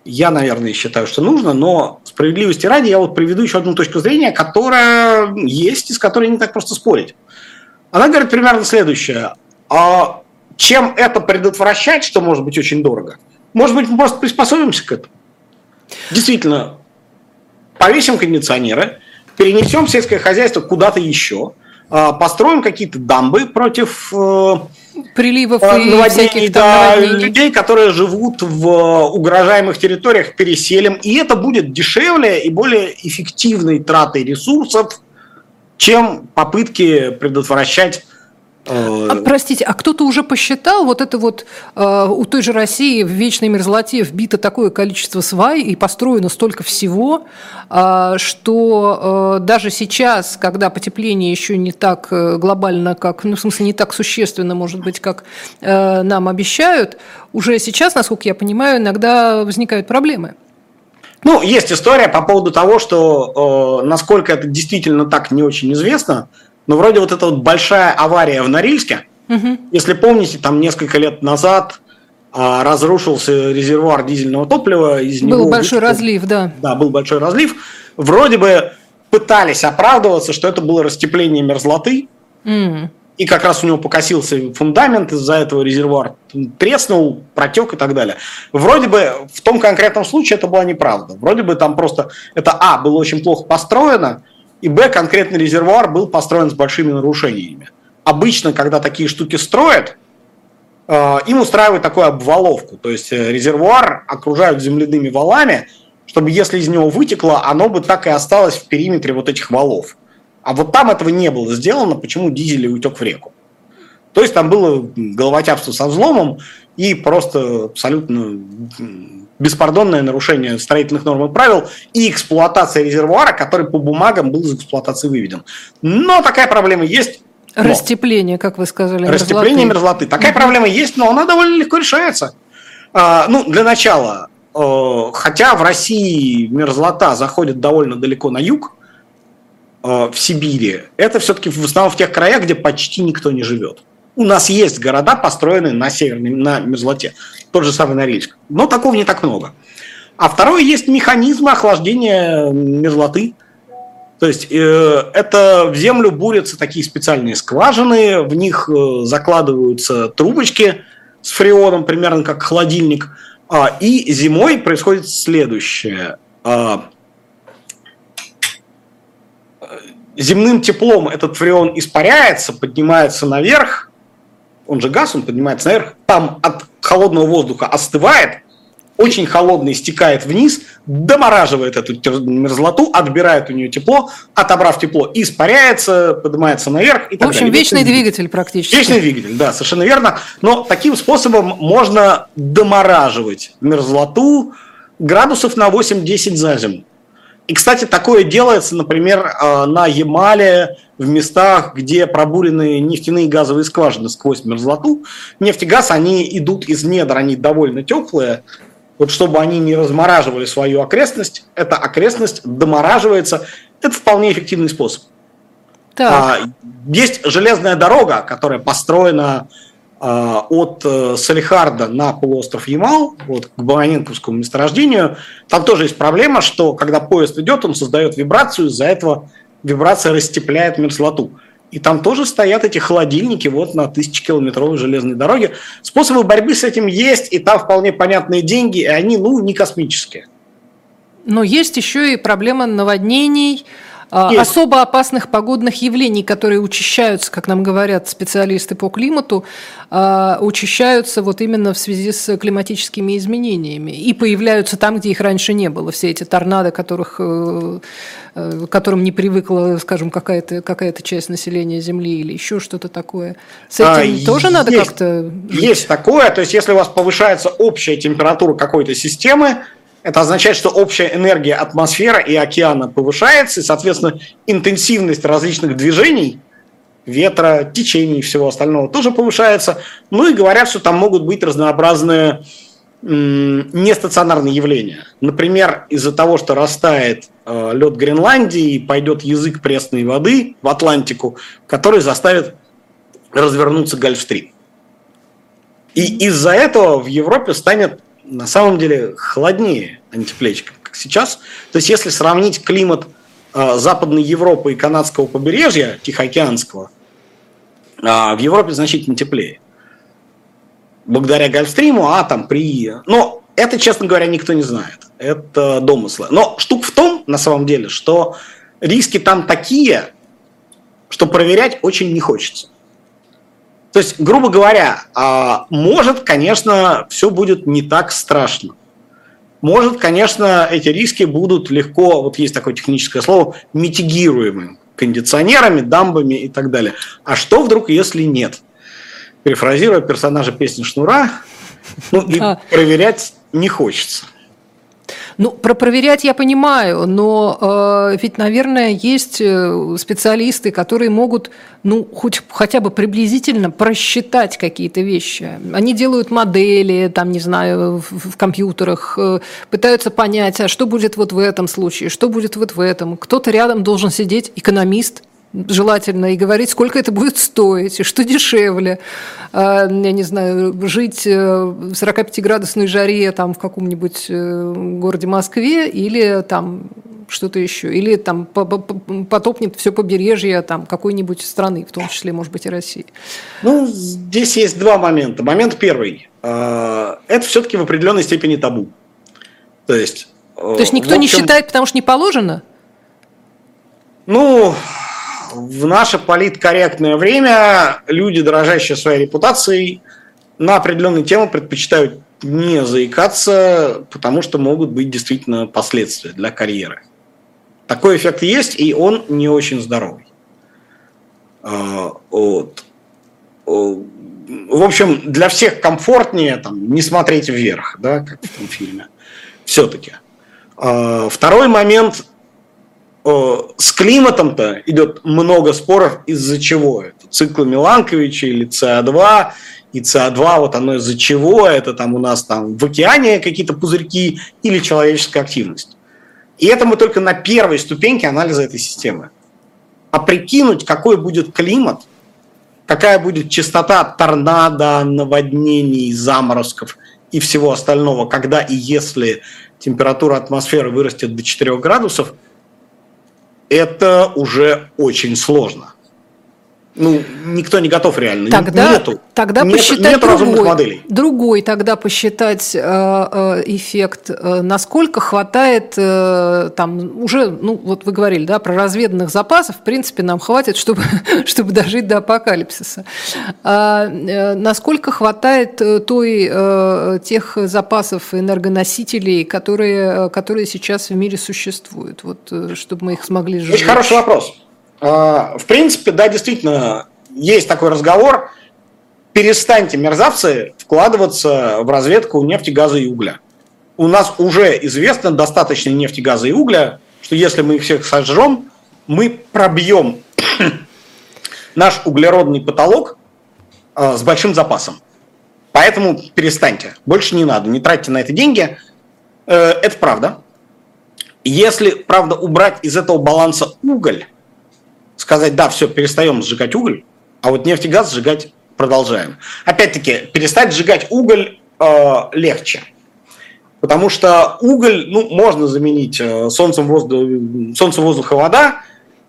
я, наверное, считаю, что нужно, но справедливости ради я вот приведу еще одну точку зрения, которая есть и с которой не так просто спорить. Она говорит примерно следующее. А чем это предотвращать, что может быть очень дорого – может быть, мы просто приспособимся к этому. Действительно, повесим кондиционеры, перенесем сельское хозяйство куда-то еще, а, построим какие-то дамбы против э, приливов и наводнений, да, людей, которые живут в угрожаемых территориях, переселим. И это будет дешевле и более эффективной тратой ресурсов, чем попытки предотвращать а, простите, а кто-то уже посчитал, вот это вот э, у той же России в вечной мерзлоте вбито такое количество свай и построено столько всего, э, что э, даже сейчас, когда потепление еще не так э, глобально, как, ну, в смысле, не так существенно, может быть, как э, нам обещают, уже сейчас, насколько я понимаю, иногда возникают проблемы. Ну, есть история по поводу того, что э, насколько это действительно так, не очень известно. Но вроде вот эта вот большая авария в Норильске, угу. если помните, там несколько лет назад а, разрушился резервуар дизельного топлива. Из был него большой вытекло, разлив, да. Да, был большой разлив. Вроде бы пытались оправдываться, что это было растепление мерзлоты. Mm. И как раз у него покосился фундамент, из-за этого резервуар треснул, протек и так далее. Вроде бы в том конкретном случае это была неправда. Вроде бы там просто это, а, было очень плохо построено, и б, конкретный резервуар был построен с большими нарушениями. Обычно, когда такие штуки строят, э, им устраивают такую обваловку, то есть э, резервуар окружают земляными валами, чтобы если из него вытекло, оно бы так и осталось в периметре вот этих валов. А вот там этого не было сделано, почему дизель утек в реку. То есть там было головотяпство со взломом и просто абсолютно беспардонное нарушение строительных норм и правил и эксплуатация резервуара, который по бумагам был из эксплуатации выведен. Но такая проблема есть. Но. Растепление, как вы сказали. Растепление мерзлоты. Такая проблема есть, но она довольно легко решается. А, ну, для начала, э, хотя в России мерзлота заходит довольно далеко на юг, э, в Сибири, это все-таки в основном в тех краях, где почти никто не живет. У нас есть города, построенные на северной, на мерзлоте. Тот же самый Норильск. Но такого не так много. А второе, есть механизмы охлаждения мерзлоты. То есть э, это в землю бурятся такие специальные скважины, в них э, закладываются трубочки с фреоном, примерно как холодильник. Э, и зимой происходит следующее. Э, земным теплом этот фреон испаряется, поднимается наверх, он же газ, он поднимается наверх, там от холодного воздуха остывает, очень холодный стекает вниз, домораживает эту мерзлоту, отбирает у нее тепло, отобрав тепло, испаряется, поднимается наверх. И В общем, далее. вечный двигатель практически. Вечный двигатель, да, совершенно верно. Но таким способом можно домораживать мерзлоту градусов на 8-10 за зиму. И, кстати, такое делается, например, э, на Ямале, в местах, где пробурены нефтяные и газовые скважины сквозь мерзлоту. Нефть и газ, они идут из недр, они довольно теплые. Вот чтобы они не размораживали свою окрестность, эта окрестность домораживается. Это вполне эффективный способ. Так. А, есть железная дорога, которая построена от э, Салихарда на полуостров Ямал, вот, к Бараненковскому месторождению, там тоже есть проблема, что когда поезд идет, он создает вибрацию, из-за этого вибрация растепляет мерзлоту. И там тоже стоят эти холодильники вот на тысячекилометровой железной дороге. Способы борьбы с этим есть, и там вполне понятные деньги, и они, ну, не космические. Но есть еще и проблема наводнений, а, Есть. особо опасных погодных явлений, которые учащаются, как нам говорят специалисты по климату, а, учащаются вот именно в связи с климатическими изменениями и появляются там, где их раньше не было. Все эти торнадо, которых, э, э, к которым не привыкла, скажем, какая-то какая часть населения Земли или еще что-то такое. С этим а, тоже есть, надо как-то? Есть такое. То есть, если у вас повышается общая температура какой-то системы, это означает, что общая энергия атмосферы и океана повышается, и, соответственно, интенсивность различных движений, ветра, течений и всего остального тоже повышается. Ну и говорят, что там могут быть разнообразные нестационарные явления. Например, из-за того, что растает э, лед Гренландии, пойдет язык пресной воды в Атлантику, который заставит развернуться Гольфстрим. И из-за этого в Европе станет на самом деле холоднее, а не теплее, как сейчас. То есть если сравнить климат э, Западной Европы и канадского побережья, Тихоокеанского, э, в Европе значительно теплее. Благодаря Гольфстриму, а там при... Но это, честно говоря, никто не знает. Это домыслы. Но штука в том, на самом деле, что риски там такие, что проверять очень не хочется. То есть, грубо говоря, а, может, конечно, все будет не так страшно. Может, конечно, эти риски будут легко, вот есть такое техническое слово, митигируемы кондиционерами, дамбами и так далее. А что вдруг, если нет? Перефразируя персонажа песни Шнура, ну и проверять не хочется. Ну, про проверять я понимаю, но э, ведь, наверное, есть э, специалисты, которые могут, ну, хоть хотя бы приблизительно просчитать какие-то вещи. Они делают модели, там, не знаю, в, в компьютерах, э, пытаются понять, а что будет вот в этом случае, что будет вот в этом. Кто-то рядом должен сидеть, экономист, желательно и говорить, сколько это будет стоить, и что дешевле. А, я не знаю, жить э, в 45-градусной жаре там, в каком-нибудь э, городе Москве или там что-то еще, или там потопнет все побережье там какой-нибудь страны, в том числе, может быть, и России. Ну, здесь есть два момента. Момент первый. А, это все-таки в определенной степени табу. То есть... То есть никто общем, не считает, потому что не положено? Ну, в наше политкорректное время люди, дорожащие своей репутацией, на определенные темы предпочитают не заикаться, потому что могут быть действительно последствия для карьеры. Такой эффект есть, и он не очень здоровый. А, вот. В общем, для всех комфортнее там, не смотреть вверх, да, как в том фильме. Все-таки. А, второй момент с климатом-то идет много споров из-за чего. Это циклы Миланковича или СО2, и СО2, вот оно из-за чего, это там у нас там в океане какие-то пузырьки или человеческая активность. И это мы только на первой ступеньке анализа этой системы. А прикинуть, какой будет климат, какая будет частота торнадо, наводнений, заморозков и всего остального, когда и если температура атмосферы вырастет до 4 градусов – это уже очень сложно. Ну, никто не готов реально. Тогда, нету, тогда нет, посчитать нет другой, моделей. другой тогда посчитать э, э, эффект, э, насколько хватает там уже, ну вот вы говорили, да, про разведанных запасов, в принципе, нам хватит, чтобы, чтобы дожить до апокалипсиса. А, насколько хватает той, тех запасов энергоносителей, которые, которые сейчас в мире существуют, вот, чтобы мы их смогли жить? Очень хороший вопрос. А, в принципе, да, действительно, есть такой разговор. Перестаньте, мерзавцы, вкладываться в разведку нефти, газа и угля. У нас уже известно достаточно нефти, газа и угля, что если мы их всех сожжем, мы пробьем наш углеродный потолок а, с большим запасом. Поэтому перестаньте. Больше не надо. Не тратьте на это деньги. Э, это правда. Если, правда, убрать из этого баланса уголь, сказать, да, все, перестаем сжигать уголь, а вот нефть и газ сжигать продолжаем. Опять-таки, перестать сжигать уголь э, легче. Потому что уголь, ну, можно заменить э, солнцем, воздух, солнцем, воздух и вода,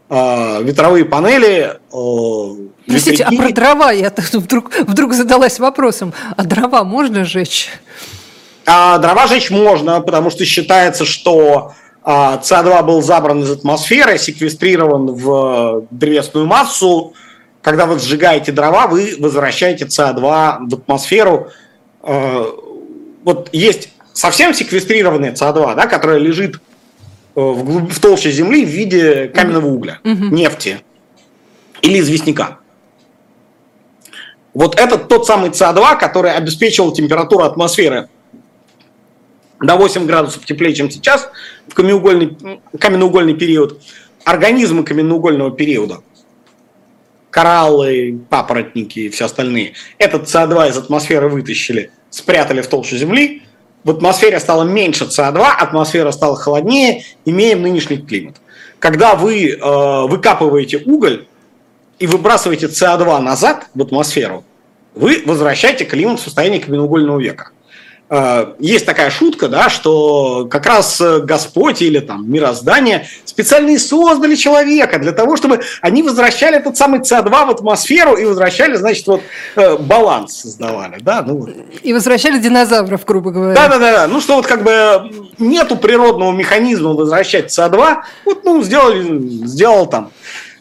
э, ветровые панели. Э, Простите, а про дрова я вдруг, вдруг задалась вопросом, а дрова можно сжечь? А дрова жечь можно, потому что считается, что а, СО2 был забран из атмосферы, секвестрирован в древесную массу. Когда вы сжигаете дрова, вы возвращаете СО2 в атмосферу. А, вот есть совсем секвестрированная СО2, да, которая лежит э, в, глуб... в толще земли в виде каменного угля, mm-hmm. нефти или известняка. Вот это тот самый СО2, который обеспечивал температуру атмосферы до 8 градусов теплее, чем сейчас, в каменноугольный, каменноугольный период, организмы каменноугольного периода, кораллы, папоротники и все остальные, этот СО2 из атмосферы вытащили, спрятали в толщу Земли, в атмосфере стало меньше СО2, атмосфера стала холоднее, имеем нынешний климат. Когда вы э, выкапываете уголь и выбрасываете СО2 назад в атмосферу, вы возвращаете климат в состояние каменноугольного века. Э, есть такая шутка, да, что как раз э, Господь или там мироздание специально и создали человека для того, чтобы они возвращали этот самый СО2 в атмосферу и возвращали, значит, вот э, баланс создавали, да, ну И возвращали динозавров, грубо говоря. Да, да, да, ну что вот как бы нету природного механизма возвращать СО2, вот ну сделали, сделал там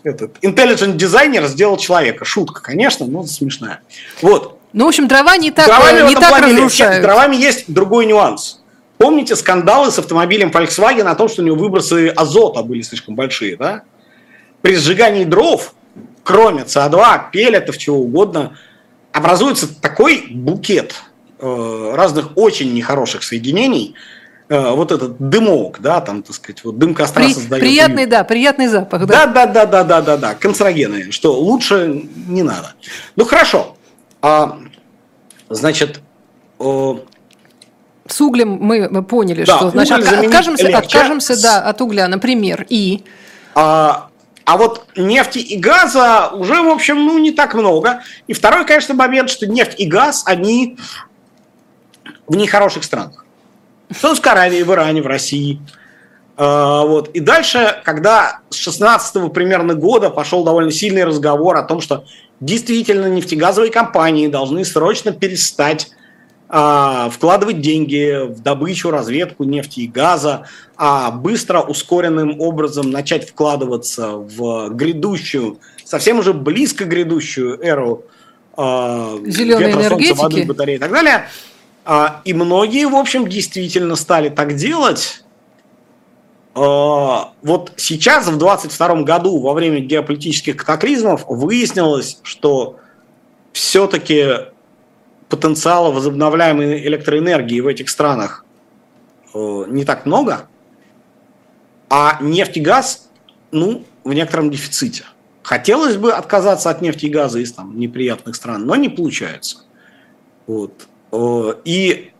этот intelligent дизайнер сделал человека. Шутка, конечно, но смешная. Вот. Ну, в общем, дрова не так, дровами не так разрушают. Нет, дровами есть другой нюанс. Помните скандалы с автомобилем Volkswagen о том, что у него выбросы азота были слишком большие, да? При сжигании дров, кроме СО2, пелетов, чего угодно, образуется такой букет э, разных очень нехороших соединений, э, вот этот дымок, да, там, так сказать, вот дым костра При, создает. Приятный, да, приятный запах, да. Да, да, да, да, да, да, да, канцерогены, что лучше не надо. Ну хорошо, а, значит, с углем мы поняли, да, что значит откажемся, откажемся да, от угля, например, и. А, а вот нефти и газа уже, в общем, ну, не так много. И второй, конечно, момент, что нефть и газ, они в нехороших странах. В Саудовской Аравии, в Иране, в России. А, вот. И дальше, когда с 16 примерно года пошел довольно сильный разговор о том, что действительно нефтегазовые компании должны срочно перестать а, вкладывать деньги в добычу, разведку нефти и газа, а быстро, ускоренным образом начать вкладываться в грядущую, совсем уже близко грядущую эру э, зеленой ветра, энергетики, солнца, воды, батареи и так далее. А, и многие, в общем, действительно стали так делать. А, вот сейчас, в 2022 году, во время геополитических катаклизмов, выяснилось, что все-таки потенциала возобновляемой электроэнергии в этих странах э, не так много, а нефть и газ, ну, в некотором дефиците. Хотелось бы отказаться от нефти и газа из там, неприятных стран, но не получается. Вот. Э, и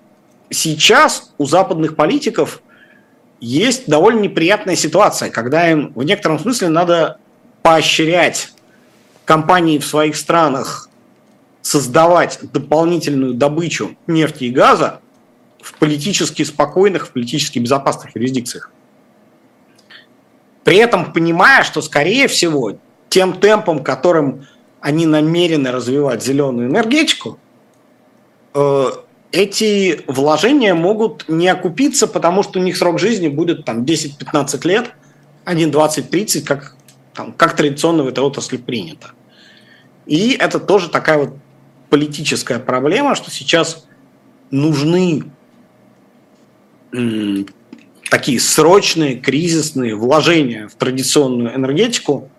сейчас у западных политиков есть довольно неприятная ситуация, когда им в некотором смысле надо поощрять компании в своих странах создавать дополнительную добычу нефти и газа в политически спокойных, в политически безопасных юрисдикциях. При этом понимая, что, скорее всего, тем темпом, которым они намерены развивать зеленую энергетику, э, эти вложения могут не окупиться, потому что у них срок жизни будет там 10-15 лет, а не 20-30, как, там, как традиционно в этой отрасли принято. И это тоже такая вот политическая проблема, что сейчас нужны такие срочные, кризисные вложения в традиционную энергетику,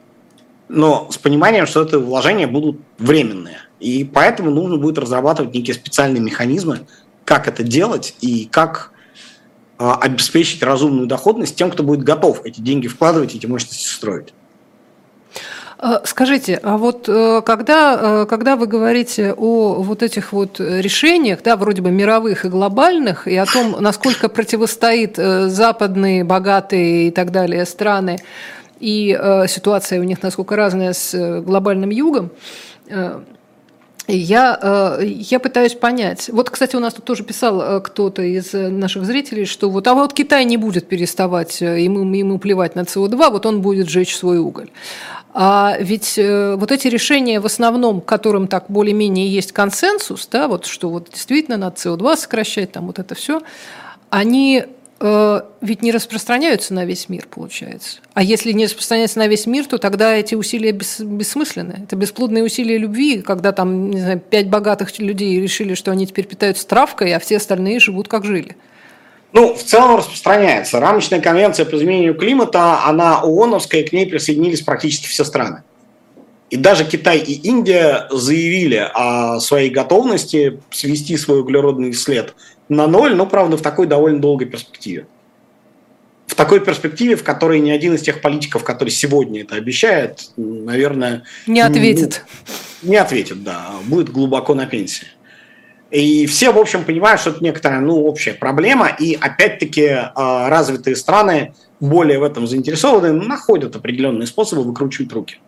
но с пониманием, что это вложения будут временные. И поэтому нужно будет разрабатывать некие специальные механизмы, как это делать и как э, обеспечить разумную доходность тем, кто будет готов эти деньги вкладывать, эти мощности строить. А, скажите, а вот э, когда, э, когда вы говорите о вот этих вот решениях, да, вроде бы мировых и глобальных, и о том, насколько противостоит западные, богатые и так далее страны, и ситуация у них насколько разная с глобальным югом, Я, э, я пытаюсь понять. Вот, кстати, у нас тут тоже писал э, кто-то из наших зрителей, что вот, а вот Китай не будет переставать, ему, ему плевать на СО2, вот он будет жечь свой уголь. А ведь вот эти решения в основном, которым так более-менее есть консенсус, да, вот что вот действительно надо СО2 сокращать, там вот это все, они Э, ведь не распространяются на весь мир, получается. А если не распространяются на весь мир, то тогда эти усилия бес, бессмысленны. Это бесплодные усилия любви, когда там, не знаю, пять богатых людей решили, что они теперь питаются травкой, а все остальные живут как жили. Ну, в целом распространяется. Рамочная конвенция по изменению климата, она ООНовская, к ней присоединились практически все страны. И даже Китай и Индия заявили о своей готовности свести свой углеродный след на ноль, но, правда, в такой довольно долгой перспективе. В такой перспективе, в которой ни один из тех политиков, который сегодня это обещает, наверное... Не ответит. Не, не ответит, да. Будет глубоко на пенсии. И все, в общем, понимают, что это некоторая, ну, общая проблема. И, опять-таки, а, развитые страны, более в этом заинтересованы, находят определенные способы выкручивать руки.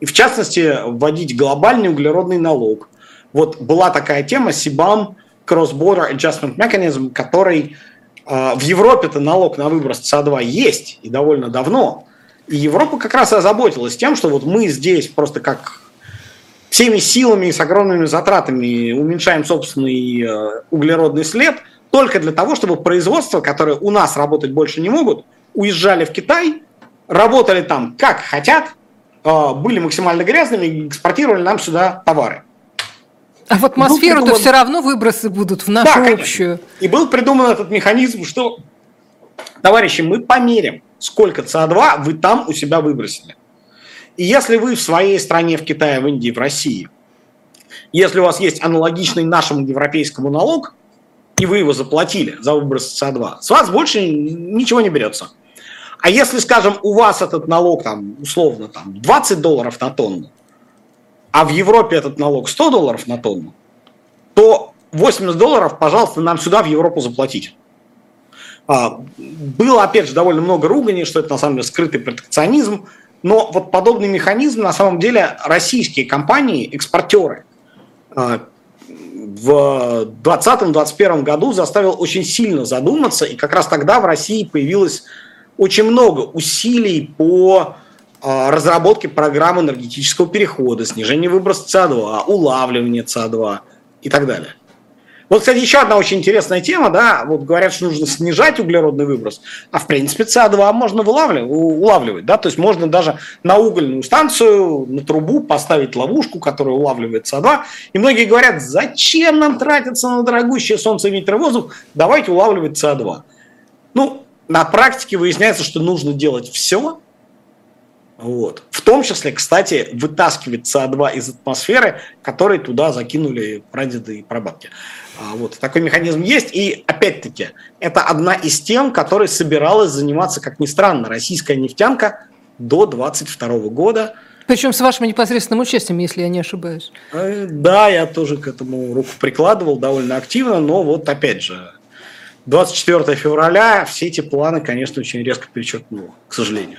И, в частности, вводить глобальный углеродный налог. Вот была такая тема, Сибам – Cross-Border Adjustment Mechanism, который э, в Европе-то налог на выброс СО2 есть и довольно давно. И Европа как раз и озаботилась тем, что вот мы здесь просто как всеми силами и с огромными затратами уменьшаем собственный э, углеродный след только для того, чтобы производства, которые у нас работать больше не могут, уезжали в Китай, работали там как хотят, э, были максимально грязными и экспортировали нам сюда товары. А в атмосферу-то придуман... все равно выбросы будут в нашу да, общую. И был придуман этот механизм, что, товарищи, мы померим, сколько СО2 вы там у себя выбросили. И если вы в своей стране, в Китае, в Индии, в России, если у вас есть аналогичный нашему европейскому налог, и вы его заплатили за выброс СО2, с вас больше ничего не берется. А если, скажем, у вас этот налог там условно там 20 долларов на тонну, а в Европе этот налог 100 долларов на тонну, то 80 долларов, пожалуйста, нам сюда в Европу заплатить. А, было, опять же, довольно много ругани, что это на самом деле скрытый протекционизм, но вот подобный механизм на самом деле российские компании, экспортеры, а, в 2020-2021 году заставил очень сильно задуматься, и как раз тогда в России появилось очень много усилий по разработки программ энергетического перехода, снижения выброса СО2, улавливания СО2 и так далее. Вот, кстати, еще одна очень интересная тема, да, вот говорят, что нужно снижать углеродный выброс, а в принципе СО2 можно вылавливать, улавливать, да, то есть можно даже на угольную станцию, на трубу поставить ловушку, которая улавливает СО2, и многие говорят, зачем нам тратиться на дорогущее солнце, ветер и воздух, давайте улавливать СО2. Ну, на практике выясняется, что нужно делать все, вот. В том числе, кстати, вытаскивать СО2 из атмосферы, который туда закинули прадеды и прабабки. А, вот. Такой механизм есть. И, опять-таки, это одна из тем, которой собиралась заниматься, как ни странно, российская нефтянка до 2022 года. Причем с вашим непосредственным участием, если я не ошибаюсь. Э, да, я тоже к этому руку прикладывал довольно активно, но вот опять же, 24 февраля все эти планы, конечно, очень резко перечеркнуло, к сожалению.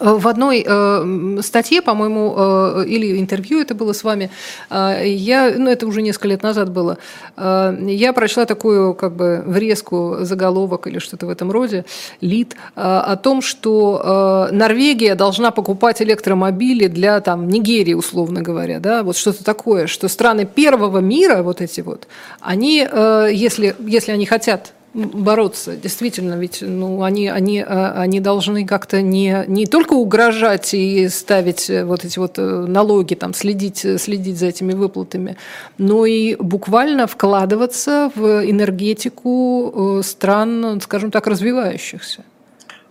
В одной э, статье, по-моему, э, или интервью это было с вами, э, я, ну это уже несколько лет назад было, э, я прочла такую как бы врезку заголовок или что-то в этом роде, лид, э, о том, что э, Норвегия должна покупать электромобили для там Нигерии, условно говоря, да, вот что-то такое, что страны первого мира, вот эти вот, они, э, если, если они хотят бороться. Действительно, ведь ну, они, они, а, они должны как-то не, не только угрожать и ставить э, вот эти вот э, налоги, там, следить, следить за этими выплатами, но и буквально вкладываться в энергетику э, стран, скажем так, развивающихся.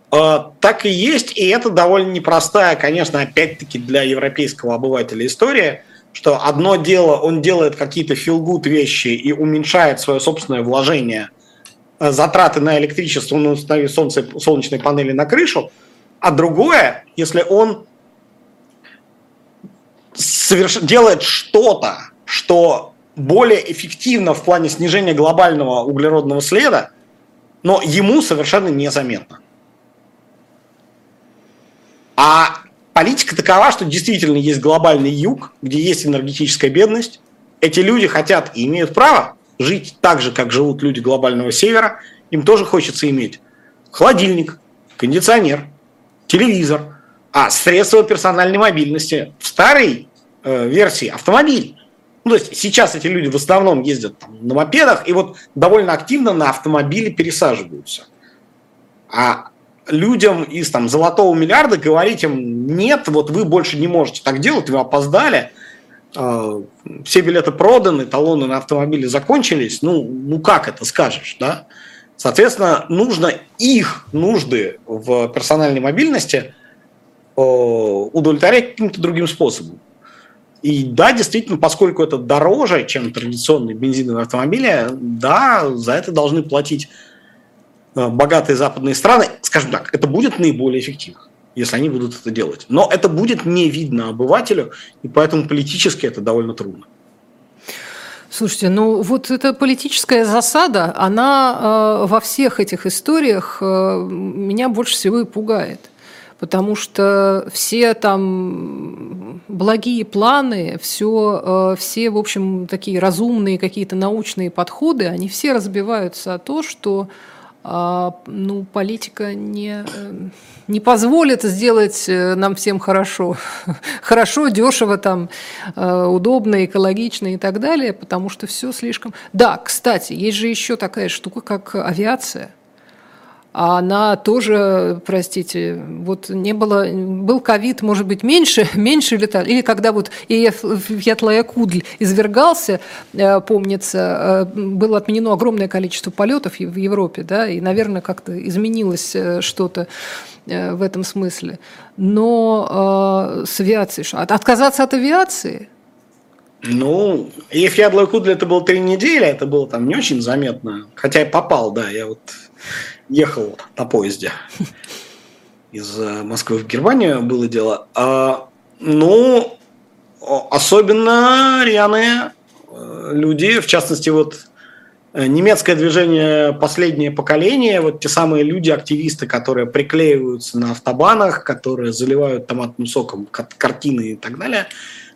А, так и есть, и это довольно непростая, конечно, опять-таки для европейского обывателя история, что одно дело, он делает какие-то филгут вещи и уменьшает свое собственное вложение – Э, затраты на электричество на установе солнце, солнечной панели на крышу, а другое, если он соверш... делает что-то, что более эффективно в плане снижения глобального углеродного следа, но ему совершенно незаметно. А политика такова, что действительно есть глобальный юг, где есть энергетическая бедность, эти люди хотят и имеют право жить так же, как живут люди глобального севера. Им тоже хочется иметь холодильник, кондиционер, телевизор, а средства персональной мобильности в старой э, версии автомобиль. Ну, то есть сейчас эти люди в основном ездят там, на мопедах и вот довольно активно на автомобиле пересаживаются. А людям из там, золотого миллиарда говорить им, нет, вот вы больше не можете так делать, вы опоздали, все билеты проданы, талоны на автомобиле закончились, ну, ну как это скажешь, да? Соответственно, нужно их нужды в персональной мобильности э, удовлетворять каким-то другим способом. И да, действительно, поскольку это дороже, чем традиционные бензиновые автомобили, да, за это должны платить э, богатые западные страны. Скажем так, это будет наиболее эффективно, если они будут это делать. Но это будет не видно обывателю, и поэтому политически это довольно трудно. Слушайте, ну вот эта политическая засада, она э, во всех этих историях э, меня больше всего и пугает. Потому что все там благие планы, все, э, все, в общем, такие разумные какие-то научные подходы, они все разбиваются о то, что ну, политика не э, не позволит сделать э, нам всем хорошо. Хорошо, дешево, там, э, удобно, экологично и так далее, потому что все слишком... Да, кстати, есть же еще такая штука, как авиация а она тоже, простите, вот не было, был ковид, может быть, меньше, меньше летали, или когда вот Ятлая Кудль извергался, э, помнится, было отменено огромное количество полетов в Европе, да, и, наверное, как-то изменилось что-то Э, в этом смысле. Но э, с авиацией что? Отказаться от авиации? Ну, если я Кудля это было три недели, это было там не очень заметно. Хотя я попал, да, я вот ехал на поезде из э, Москвы в Германию было дело. А, ну, особенно рьяные э, люди, в частности, вот Э, немецкое движение «Последнее поколение», вот те самые люди-активисты, которые приклеиваются на автобанах, которые заливают томатным соком картины и так далее,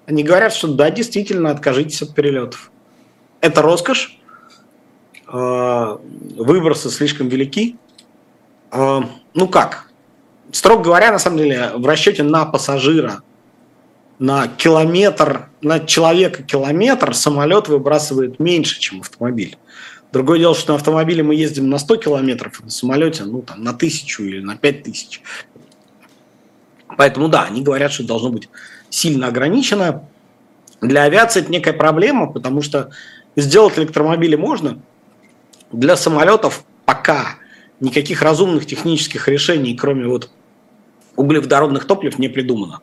они говорят, что да, действительно, откажитесь от перелетов. Это роскошь, выбросы слишком велики. Э, ну как? Строго говоря, на самом деле, в расчете на пассажира, на километр, на человека километр самолет выбрасывает меньше, чем автомобиль. Другое дело, что на автомобиле мы ездим на 100 километров, на самолете ну, там, на тысячу или на пять тысяч. Поэтому да, они говорят, что должно быть сильно ограничено. Для авиации это некая проблема, потому что сделать электромобили можно. Для самолетов пока никаких разумных технических решений, кроме вот углеводородных топлив, не придумано.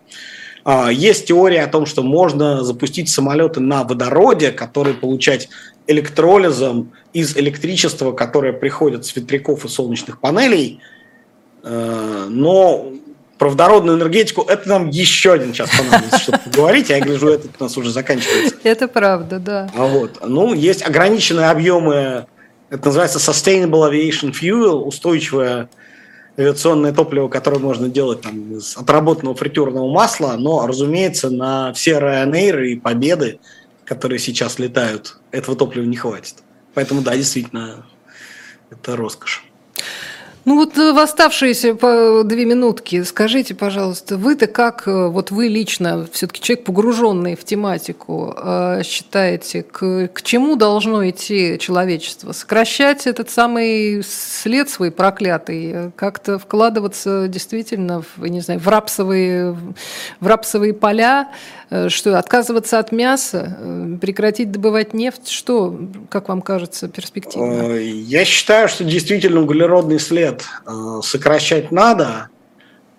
А, есть теория о том, что можно запустить самолеты на водороде, которые получать электролизом из электричества, которое приходит с ветряков и солнечных панелей. Э, но про водородную энергетику это нам еще один час понадобится, чтобы поговорить. Я гляжу, этот у нас уже заканчивается. Это правда, да. А вот, ну, есть ограниченные объемы, это называется Sustainable Aviation Fuel, устойчивое авиационное топливо, которое можно делать там, из отработанного фритюрного масла, но, разумеется, на все Ryanair и Победы, которые сейчас летают, этого топлива не хватит. Поэтому, да, действительно, это роскошь. Ну вот э, в оставшиеся две минутки скажите, пожалуйста, вы-то как, э, вот вы лично, все-таки человек погруженный в тематику, э, считаете, к, к чему должно идти человечество? Сокращать этот самый след свой проклятый, как-то вкладываться действительно в, не знаю, в рапсовые, в рапсовые поля, что отказываться от мяса, прекратить добывать нефть, что, как вам кажется, перспективно? Я считаю, что действительно углеродный след э, сокращать надо,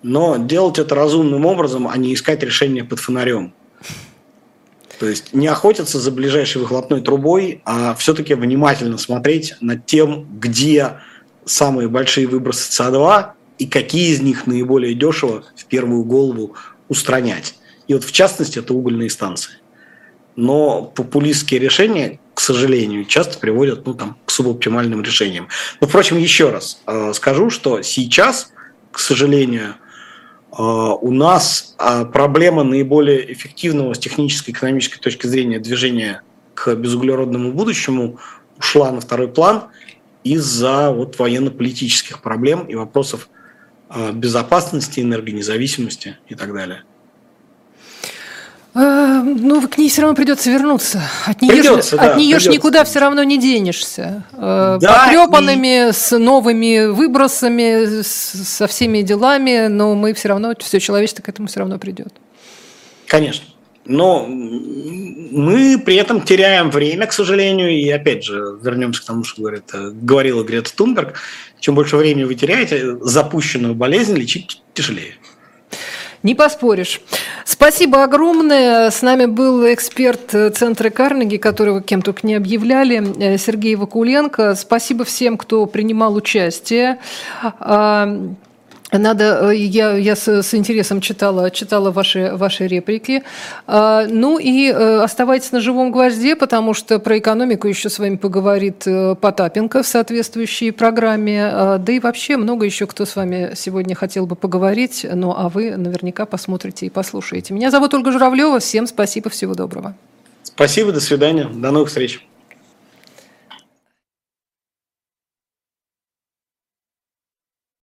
но делать это разумным образом, а не искать решение под фонарем. То есть не охотиться за ближайшей выхлопной трубой, а все-таки внимательно смотреть над тем, где самые большие выбросы СО2 и какие из них наиболее дешево в первую голову устранять. И вот в частности это угольные станции. Но популистские решения, к сожалению, часто приводят ну, там, к субоптимальным решениям. Но, впрочем, еще раз э, скажу, что сейчас, к сожалению, э, у нас э, проблема наиболее эффективного с технической и экономической точки зрения движения к безуглеродному будущему ушла на второй план из-за вот военно-политических проблем и вопросов безопасности, энергонезависимости и так далее. А, ну, к ней все равно придется вернуться. От нее, придется, ж, да, от нее ж никуда все равно не денешься. Да, Потрепанными, и... с новыми выбросами, с, со всеми делами, но мы все равно, все человечество к этому все равно придет. Конечно. Но мы при этом теряем время, к сожалению, и опять же вернемся к тому, что говорит, э, говорила Грета Тунберг, чем больше времени вы теряете, запущенную болезнь лечить тяжелее. Не поспоришь. Спасибо огромное. С нами был эксперт Центра Карнеги, которого кем только не объявляли, э, Сергей Вакуленко. Спасибо всем, кто принимал участие. Надо, э, я, я с, с интересом читала, читала ваши, ваши реплики. А, ну и э, оставайтесь на живом гвозде, потому что про экономику еще с вами поговорит э, Потапенко в соответствующей программе. А, да и вообще много еще кто с вами сегодня хотел бы поговорить. Ну а вы наверняка посмотрите и послушаете. Меня зовут Ольга Журавлева. Всем спасибо, всего доброго. Спасибо, до свидания, до новых встреч.